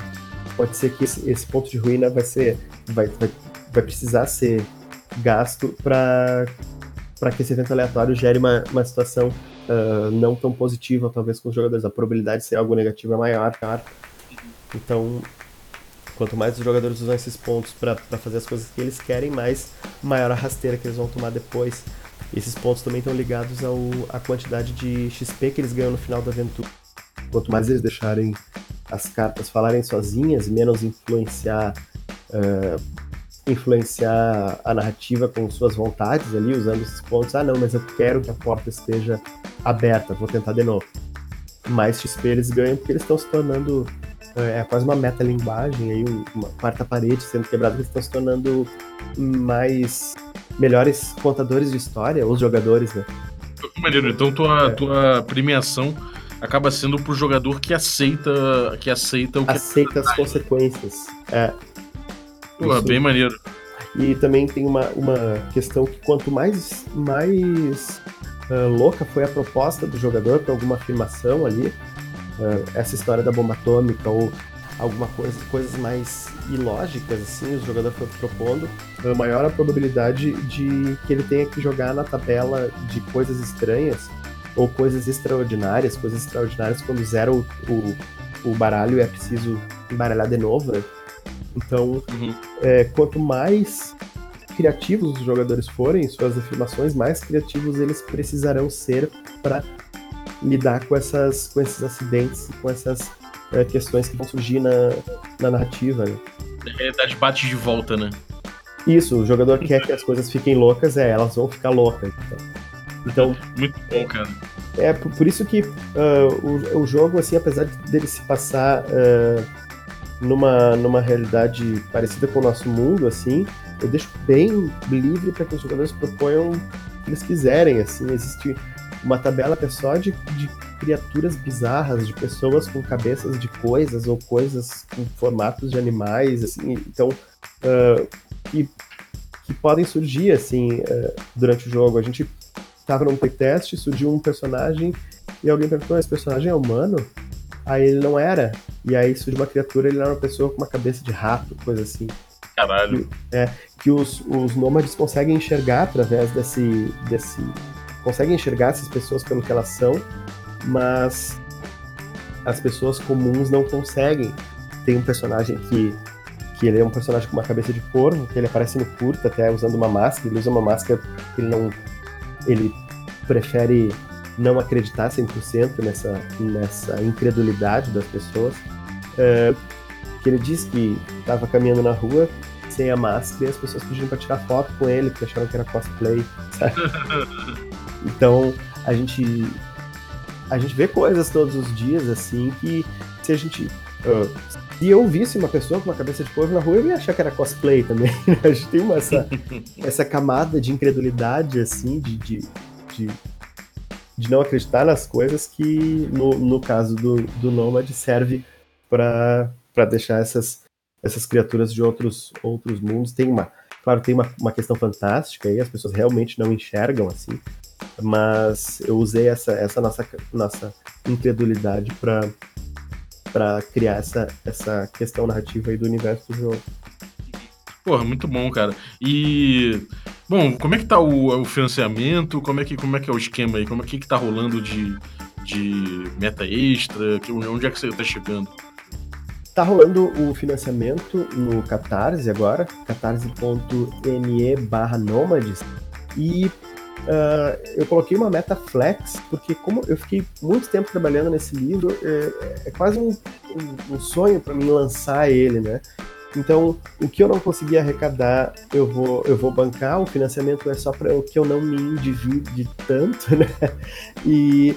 pode ser que esse, esse ponto de ruína vai ser vai, vai, vai precisar ser gasto para que esse evento aleatório gere uma, uma situação ah, não tão positiva, talvez, com os jogadores. A probabilidade de ser algo negativo é maior, claro. Então, quanto mais os jogadores usam esses pontos para fazer as coisas que eles querem, mais maior a rasteira que eles vão tomar depois. Esses pontos também estão ligados ao, à quantidade de XP que eles ganham no final da aventura. Quanto mais eles deixarem as cartas falarem sozinhas, menos influenciar ah, influenciar a narrativa com suas vontades ali, usando esses pontos. Ah, não, mas eu quero que a porta esteja aberta, vou tentar de novo. Mais XP eles ganham porque eles estão se tornando. É é quase uma metalinguagem aí, um- uma quarta parede sendo quebrada, eles estão se tornando mais. melhores contadores de história, os jogadores, né? Maneiro. Então tua, É. tua premiação acaba sendo pro jogador que aceita, que aceita o que Aceita as consequências. É. Pô, bem maneiro. E também tem uma, uma questão que quanto mais, mais ah, louca foi a proposta do jogador para alguma afirmação ali, ah, essa história da bomba atômica ou alguma coisa, coisas mais ilógicas assim, o jogador foi propondo, ah, maior a probabilidade de que ele tenha que jogar na tabela de coisas estranhas ou coisas extraordinárias, coisas extraordinárias quando zera o, o, o baralho é preciso embaralhar de novo, né? Então, Uhum. é, quanto mais criativos os jogadores forem, suas afirmações, mais criativos eles precisarão ser para lidar com, essas, com esses acidentes, com essas é, questões que vão surgir na, na narrativa. Né? A realidade bate de volta, né? Isso, o jogador quer que as coisas fiquem loucas, é, elas vão ficar loucas. Então, Muito bom, cara. é por, por isso que ah, o, o jogo, assim, apesar de- dele se passar ah, numa, numa realidade parecida com o nosso mundo, assim, eu deixo bem livre para que os jogadores proponham o que eles quiserem, assim, existe uma tabela que é só de, de criaturas bizarras, de pessoas com cabeças de coisas ou coisas com formatos de animais, assim, então ah, que, que podem surgir, assim, ah, durante o jogo. A gente tava num playtest, surgiu um personagem e alguém perguntou: esse personagem é humano? Aí ele não era. E aí surgiu uma criatura, ele era uma pessoa com uma cabeça de rato, coisa assim. Caralho. Que os, os nômades conseguem enxergar através desse, desse. conseguem enxergar essas pessoas pelo que elas são, mas as pessoas comuns não conseguem. Tem um personagem que. que ele é um personagem com uma cabeça de corvo, que ele aparece no curta até usando uma máscara, ele usa uma máscara que ele não. ele prefere não acreditar 100% nessa, nessa incredulidade das pessoas. É, que ele diz que estava caminhando na rua sem a máscara e as pessoas pediram para tirar foto com ele porque acharam que era cosplay, sabe? Então a gente a gente vê coisas todos os dias assim que se a gente ah, se eu visse uma pessoa com uma cabeça de corvo na rua, eu ia achar que era cosplay também. né? A gente tem uma, essa, essa camada de incredulidade, assim, de, de, de, de não acreditar nas coisas que, no, no caso do, do Nômade, serve para deixar essas, essas criaturas de outros, outros mundos. Tem uma, claro, tem uma, uma questão fantástica aí, as pessoas realmente não enxergam assim, mas eu usei essa, essa nossa, nossa incredulidade para para criar essa, essa questão narrativa aí do universo do jogo. Porra, muito bom, cara. E. Bom, como é que tá o, o financiamento? Como é, que, como é que é o esquema aí? Como é que, que tá rolando de, de meta extra? Que- Onde é que você tá chegando? Tá rolando o financiamento no Catarse agora, catarse.me barra nômades, e ah, eu coloquei uma meta flex, porque como eu fiquei muito tempo trabalhando nesse livro, é, é quase um, um- um sonho para mim lançar ele, né? Então, o que eu não consegui arrecadar, eu vou, eu vou bancar, o financiamento é só para que eu não me endivide tanto, né? E,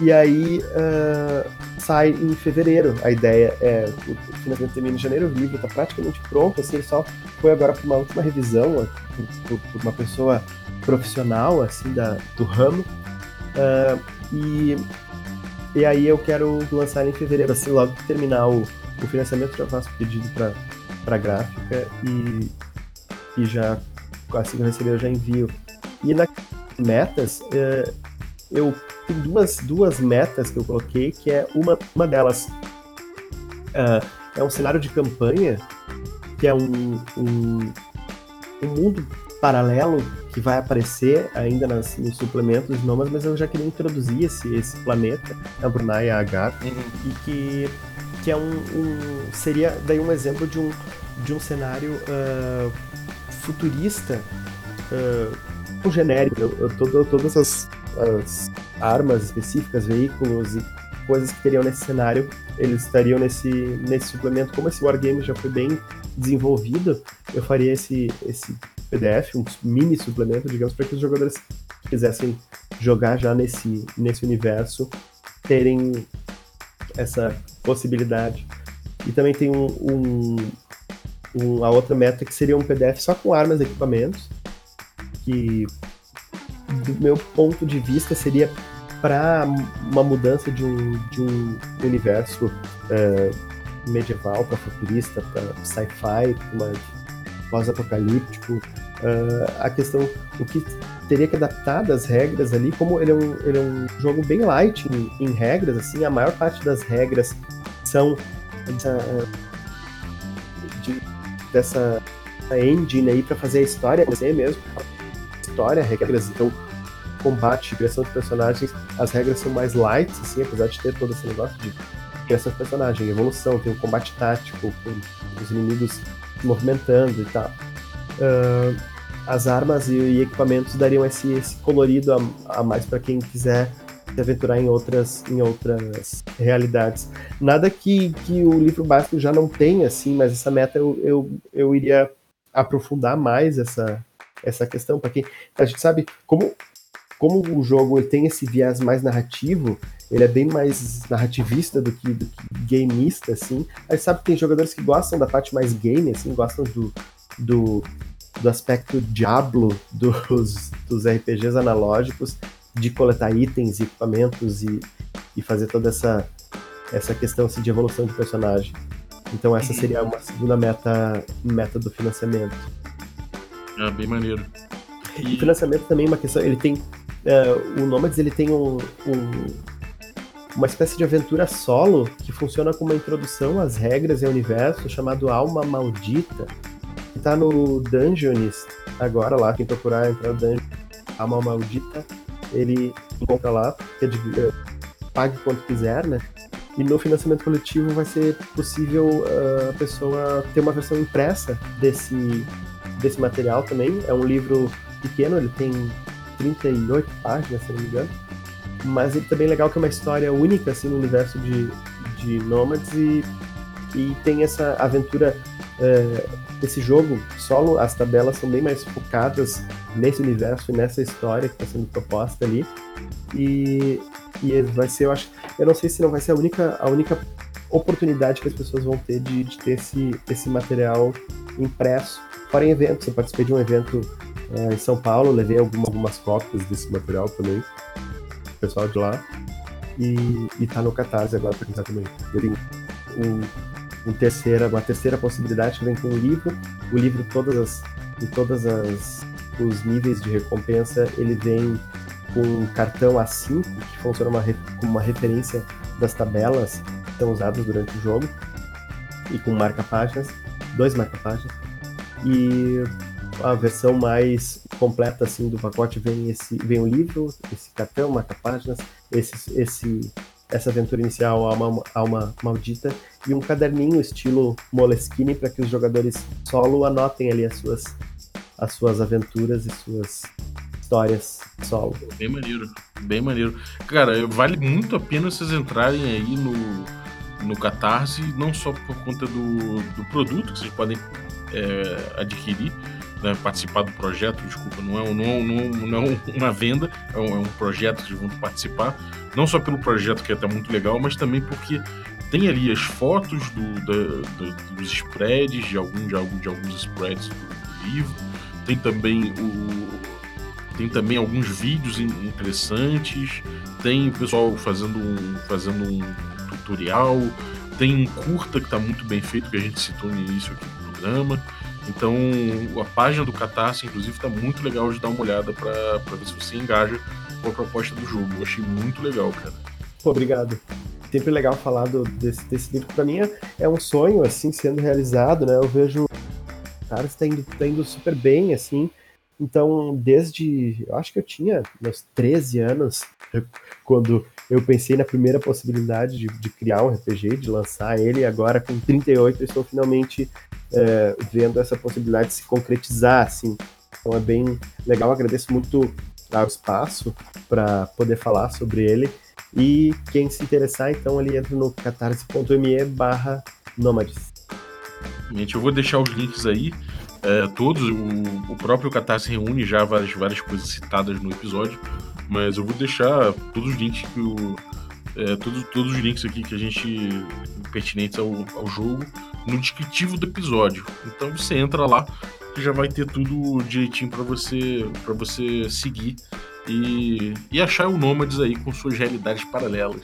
e aí ah, sai em fevereiro. A ideia é o o financiamento termina em janeiro, o livro está praticamente pronto, assim, ele só foi agora para uma última revisão por, por- por uma pessoa profissional assim da, do ramo. Ah, e, e aí eu quero lançar em fevereiro, assim, logo que terminar o, o financiamento, já faço pedido para a gráfica e, e já assim que eu receber eu já envio. E na metas, eh, eu tenho duas, duas metas que eu coloquei, que é uma, uma delas ah, é um cenário de campanha, que é um, um, um mundo paralelo que vai aparecer ainda nas, nos suplementos de Nomas, mas eu já queria introduzir esse, esse planeta, a Brunei H, e que, que é um, um- seria daí um exemplo de um, de um cenário ah, futurista um genérico. Eu, eu todo- todas as, as armas específicas, veículos e coisas que teriam nesse cenário, eles estariam nesse, nesse suplemento. Como esse wargame já foi bem desenvolvido, eu faria esse, esse PDF, um mini suplemento, digamos, para que os jogadores que quisessem jogar já nesse, nesse universo terem essa possibilidade. E também tem um, um, um- a outra meta que seria um PDF só com armas e equipamentos, que do meu ponto de vista seria para uma mudança de um, de um universo é, medieval para futurista, para sci-fi, pra uma pós-apocalíptico. É, a questão, o que teria que adaptar das regras ali, como ele é um, ele é um jogo bem light em, em regras, assim, a maior parte das regras são dessa, de- dessa engine aí para fazer a história acontecer mesmo. História, regras, então combate, criação de personagens, as regras são mais light, assim, apesar de ter todo esse negócio de criação de personagem, evolução, tem o combate tático, com os inimigos se movimentando e tal. Uh, as armas e, e, equipamentos dariam esse, esse colorido a, a mais para quem quiser se aventurar em outras, em outras realidades. Nada que, que o livro básico já não tenha, assim, mas essa meta eu, eu, eu iria aprofundar mais essa, essa questão, porque a gente sabe como, como o jogo ele tem esse viés mais narrativo, ele é bem mais narrativista do que, do que gameista, assim. A gente sabe que tem jogadores que gostam da parte mais game, assim, gostam do, do, do aspecto Diablo dos, dos RPGs analógicos, de coletar itens e equipamentos e, e fazer toda essa, essa questão assim, de evolução de personagem. Então essa seria uma segunda meta, meta do financiamento. É, bem maneiro. E o financiamento também é uma questão, ele tem. Uh, o Nomads ele tem um, um, uma espécie de aventura solo que funciona como uma introdução às regras e ao universo chamado Alma Maldita, tá no Dungeonist agora lá, quem procurar entrar no Dungeon Alma Maldita ele encontra lá, que é de, uh, pague quanto quiser, né? E no financiamento coletivo vai ser possível uh, a pessoa ter uma versão impressa desse, desse material também. É um livro pequeno, ele tem 38 páginas, se não me engano. Mas ele também é legal que é uma história única assim, no universo de, de Nomads e, e tem essa aventura uh, esse jogo solo, as tabelas são bem mais focadas nesse universo e nessa história que está sendo proposta ali. E, e vai ser, eu acho, eu não sei se não vai ser a única, a única oportunidade que as pessoas vão ter de, de ter esse, esse material impresso. Fora em eventos, eu participei de um evento é, em São Paulo, levei algumas, cópias desse material também, o pessoal de lá. E, e tá no Catarse agora para quem tá também. Tenho um, terceira, uma terceira possibilidade que vem com o livro. O livro, todas as, em todas as os níveis de recompensa, ele vem com um cartão A5, que funciona uma, como uma referência das tabelas que são usadas durante o jogo, e com marca-páginas, dois marca-páginas. E a versão mais completa assim do pacote vem esse vem o livro, esse cartão, marca-páginas, esse, esse essa aventura inicial Alma, Alma Maldita e um caderninho estilo Moleskine para que os jogadores solo anotem ali as suas, as suas aventuras e suas histórias solo. Bem maneiro, bem maneiro. Cara, vale muito a pena vocês entrarem aí no, no Catarse, não só por conta do, do produto que vocês podem é, adquirir, né, participar do projeto, desculpa, não é, não, é não, não é uma venda, é um, é um projeto que vão participar, não só pelo projeto que é até muito legal, mas também porque tem ali as fotos do, da, do, dos spreads, de, algum, de, algum, de alguns spreads do livro, tem também o tem também alguns vídeos interessantes, tem o pessoal fazendo um, fazendo um tutorial, tem um curta que está muito bem feito, que a gente citou no início aqui do programa. Então, a página do Catarse, inclusive, está muito legal de dar uma olhada para ver se você engaja com a proposta do jogo. Eu achei muito legal, cara. Obrigado. Sempre legal falar do, desse, desse livro. Para mim é, é, um sonho, assim, sendo realizado, né? Eu vejo cara está indo, tá indo super bem, assim. Então, desde. Eu acho que eu tinha meus 13 anos, quando eu pensei na primeira possibilidade de, de criar um RPG, de lançar ele, e agora com 38 eu estou finalmente é, vendo essa possibilidade de se concretizar, assim. Então é bem legal, agradeço muito ao espaço para poder falar sobre ele. E quem se interessar, então, ali entra no catarse.me barra nômades. Eu vou deixar os links aí, é, todos, o, o, próprio Catarse reúne já várias, várias coisas citadas no episódio, mas eu vou deixar todos os links que o, é, todos, todos os links aqui que a gente pertinentes ao, ao jogo no descritivo do episódio. Então você entra lá que já vai ter tudo direitinho para você para você seguir e, e achar o Nômades aí com suas realidades paralelas.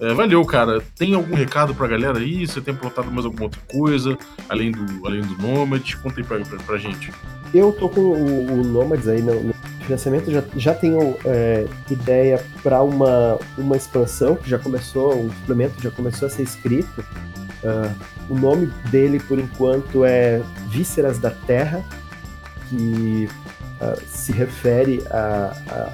É, valeu, cara. Tem algum recado pra galera aí? Você tem aprontado mais alguma outra coisa além do, além do Nômades? Conta aí pra, pra, pra gente. Eu tô com o, o Nômades aí no, no financiamento, já, já tenho é, ideia para uma, uma expansão que já começou, um suplemento já começou a ser escrito. Uh, o nome dele, por enquanto, é Vísceras da Terra, que uh, se refere a, a,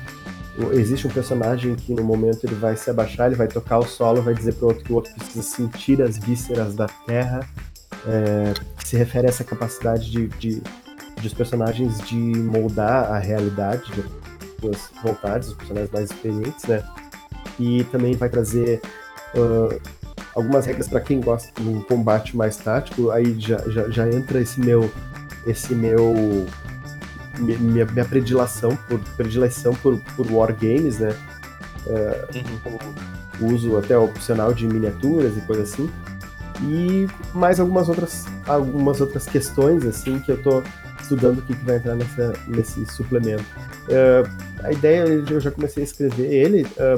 existe um personagem que no momento ele vai se abaixar, ele vai tocar o solo, vai dizer para o outro que o outro precisa sentir as vísceras da terra, é, se refere a essa capacidade de, de, de, os personagens de moldar a realidade, de suas vontades, os personagens mais experientes, né? E também vai trazer uh, algumas regras para quem gosta de um combate mais tático, aí já, já, já entra esse meu esse meu minha, minha predileção por predileção por, por wargames, né? É, uhum. Uso até opcional de miniaturas e coisa assim. E mais algumas outras algumas outras questões assim que eu tô estudando o que, que vai entrar nessa, nesse suplemento. É, a ideia eu já comecei a escrever ele. É,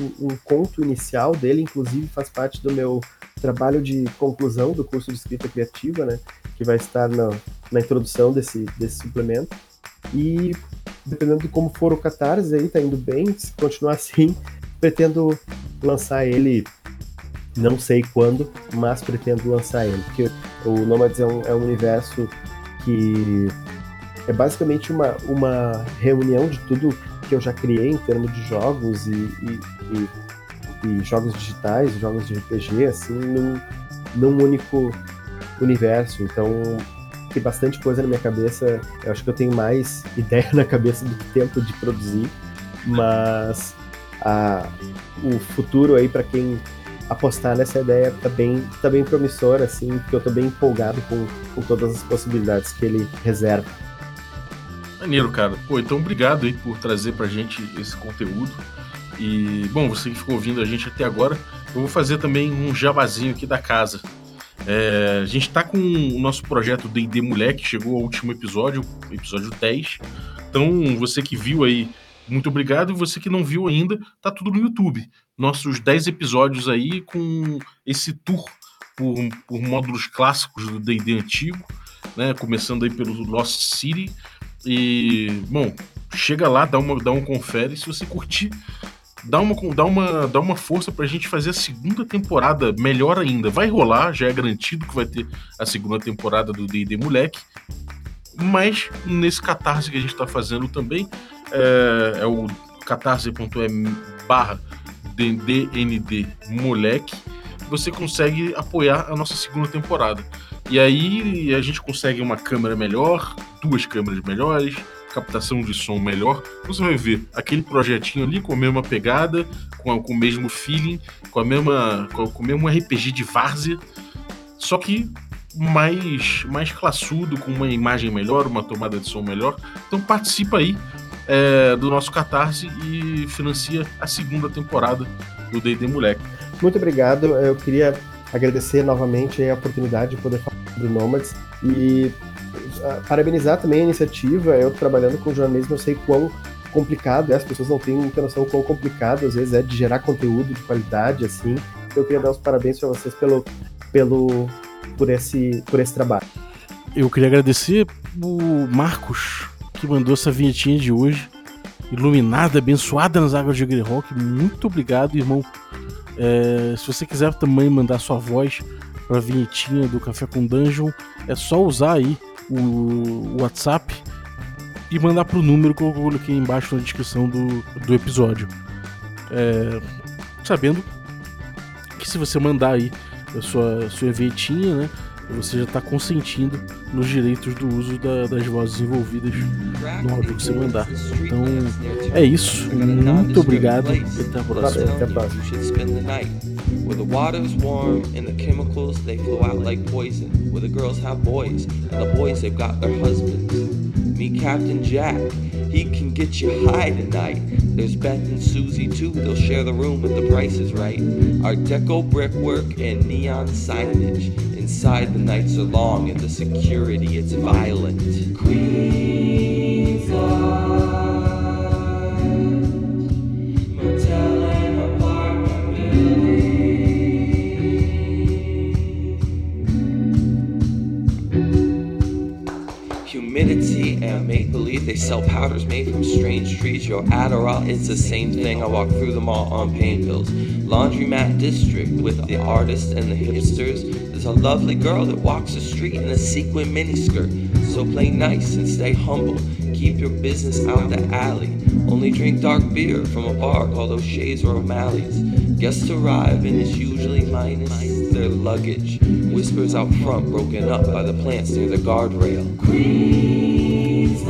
um, um conto inicial dele, inclusive, faz parte do meu trabalho de conclusão do curso de escrita criativa, né? Que vai estar na, na introdução desse, desse suplemento. E dependendo de como for o Catarse aí, tá indo bem. Se continuar assim, pretendo lançar ele, não sei quando, mas pretendo lançar ele. Porque o Nomads é um, é um universo que é basicamente uma, uma reunião de tudo que eu já criei em termos de jogos e, e, e, e jogos digitais, jogos de RPG, assim, num, num único universo. Então, tem bastante coisa na minha cabeça. Eu acho que eu tenho mais ideia na cabeça do que tempo de produzir, mas a, o futuro aí para quem apostar nessa ideia tá bem, tá bem promissor, assim, porque eu tô bem empolgado com, com todas as possibilidades que ele reserva. Maneiro, cara. Pô, então obrigado aí por trazer pra gente esse conteúdo. E, bom, você que ficou ouvindo a gente até agora, eu vou fazer também um jabazinho aqui da casa. É, a gente tá com o nosso projeto D&D Moleque, chegou ao último episódio, episódio 10. Então, você que viu aí, muito obrigado. E você que não viu ainda, tá tudo no YouTube. Nossos 10 episódios aí com esse tour por, por módulos clássicos do D&D antigo, né? Começando aí pelo Lost City, e, bom, chega lá, dá, uma, dá um confere. Se você curtir, dá uma, dá uma, dá uma força pra gente fazer a segunda temporada melhor ainda. Vai rolar, já é garantido que vai ter a segunda temporada do D&D Moleque. Mas nesse catarse que a gente tá fazendo também, é, é o catarse.me barra DND Moleque, você consegue apoiar a nossa segunda temporada. E aí a gente consegue uma câmera melhor, duas câmeras melhores, captação de som melhor. Você vai ver aquele projetinho ali com a mesma pegada, com, a, com o mesmo feeling, com a mesma com, com o mesmo RPG de várzea, só que mais mais classudo, com uma imagem melhor, uma tomada de som melhor. Então participa aí é, do nosso Catarse e financia a segunda temporada do D&D Moleque. Muito obrigado. Eu queria agradecer novamente a oportunidade de poder falar do Nomads e parabenizar também a iniciativa. Eu trabalhando com jornalismo, eu sei quão complicado é, as pessoas não têm muita noção quão complicado às vezes é de gerar conteúdo de qualidade assim. Eu queria dar os parabéns para vocês pelo, pelo por esse por esse trabalho. Eu queria agradecer o Marcos que mandou essa vinhetinha de hoje, iluminada, abençoada nas águas de Greyhawk. Muito obrigado, irmão. É, se você quiser também mandar sua voz para a vinhetinha do Café com Dungeon, é só usar aí o, WhatsApp e mandar para o número que eu coloquei embaixo na descrição do, do episódio. É, sabendo que se você mandar aí a sua, sua vinhetinha, né? Você já está consentindo nos direitos do uso da, das vozes envolvidas no áudio que você mandar. Então é isso. Muito obrigado e até a próxima. Até a próxima. Where the water's warm and the chemicals they flow out like poison. Where the girls have boys and the boys they've got their husbands. Meet Captain Jack. He can get you high tonight. There's Beth and Susie too. They'll share the room if the price is right. Art Deco brickwork and neon signage. Inside the nights are long and the security it's violent. Queensland. make believe they sell powders made from strange trees. Your Adderall, it's the same thing. I walk through them all on pain pills. Laundromat district with the artists and the hipsters. There's a lovely girl that walks the street in a sequin miniskirt. So play nice and stay humble. Keep your business out the alley. Only drink dark beer from a bar called O'Shea's or O'Malley's. Guests arrive and it's usually minus their luggage. Whispers out front broken up by the plants near the guardrail. Queen's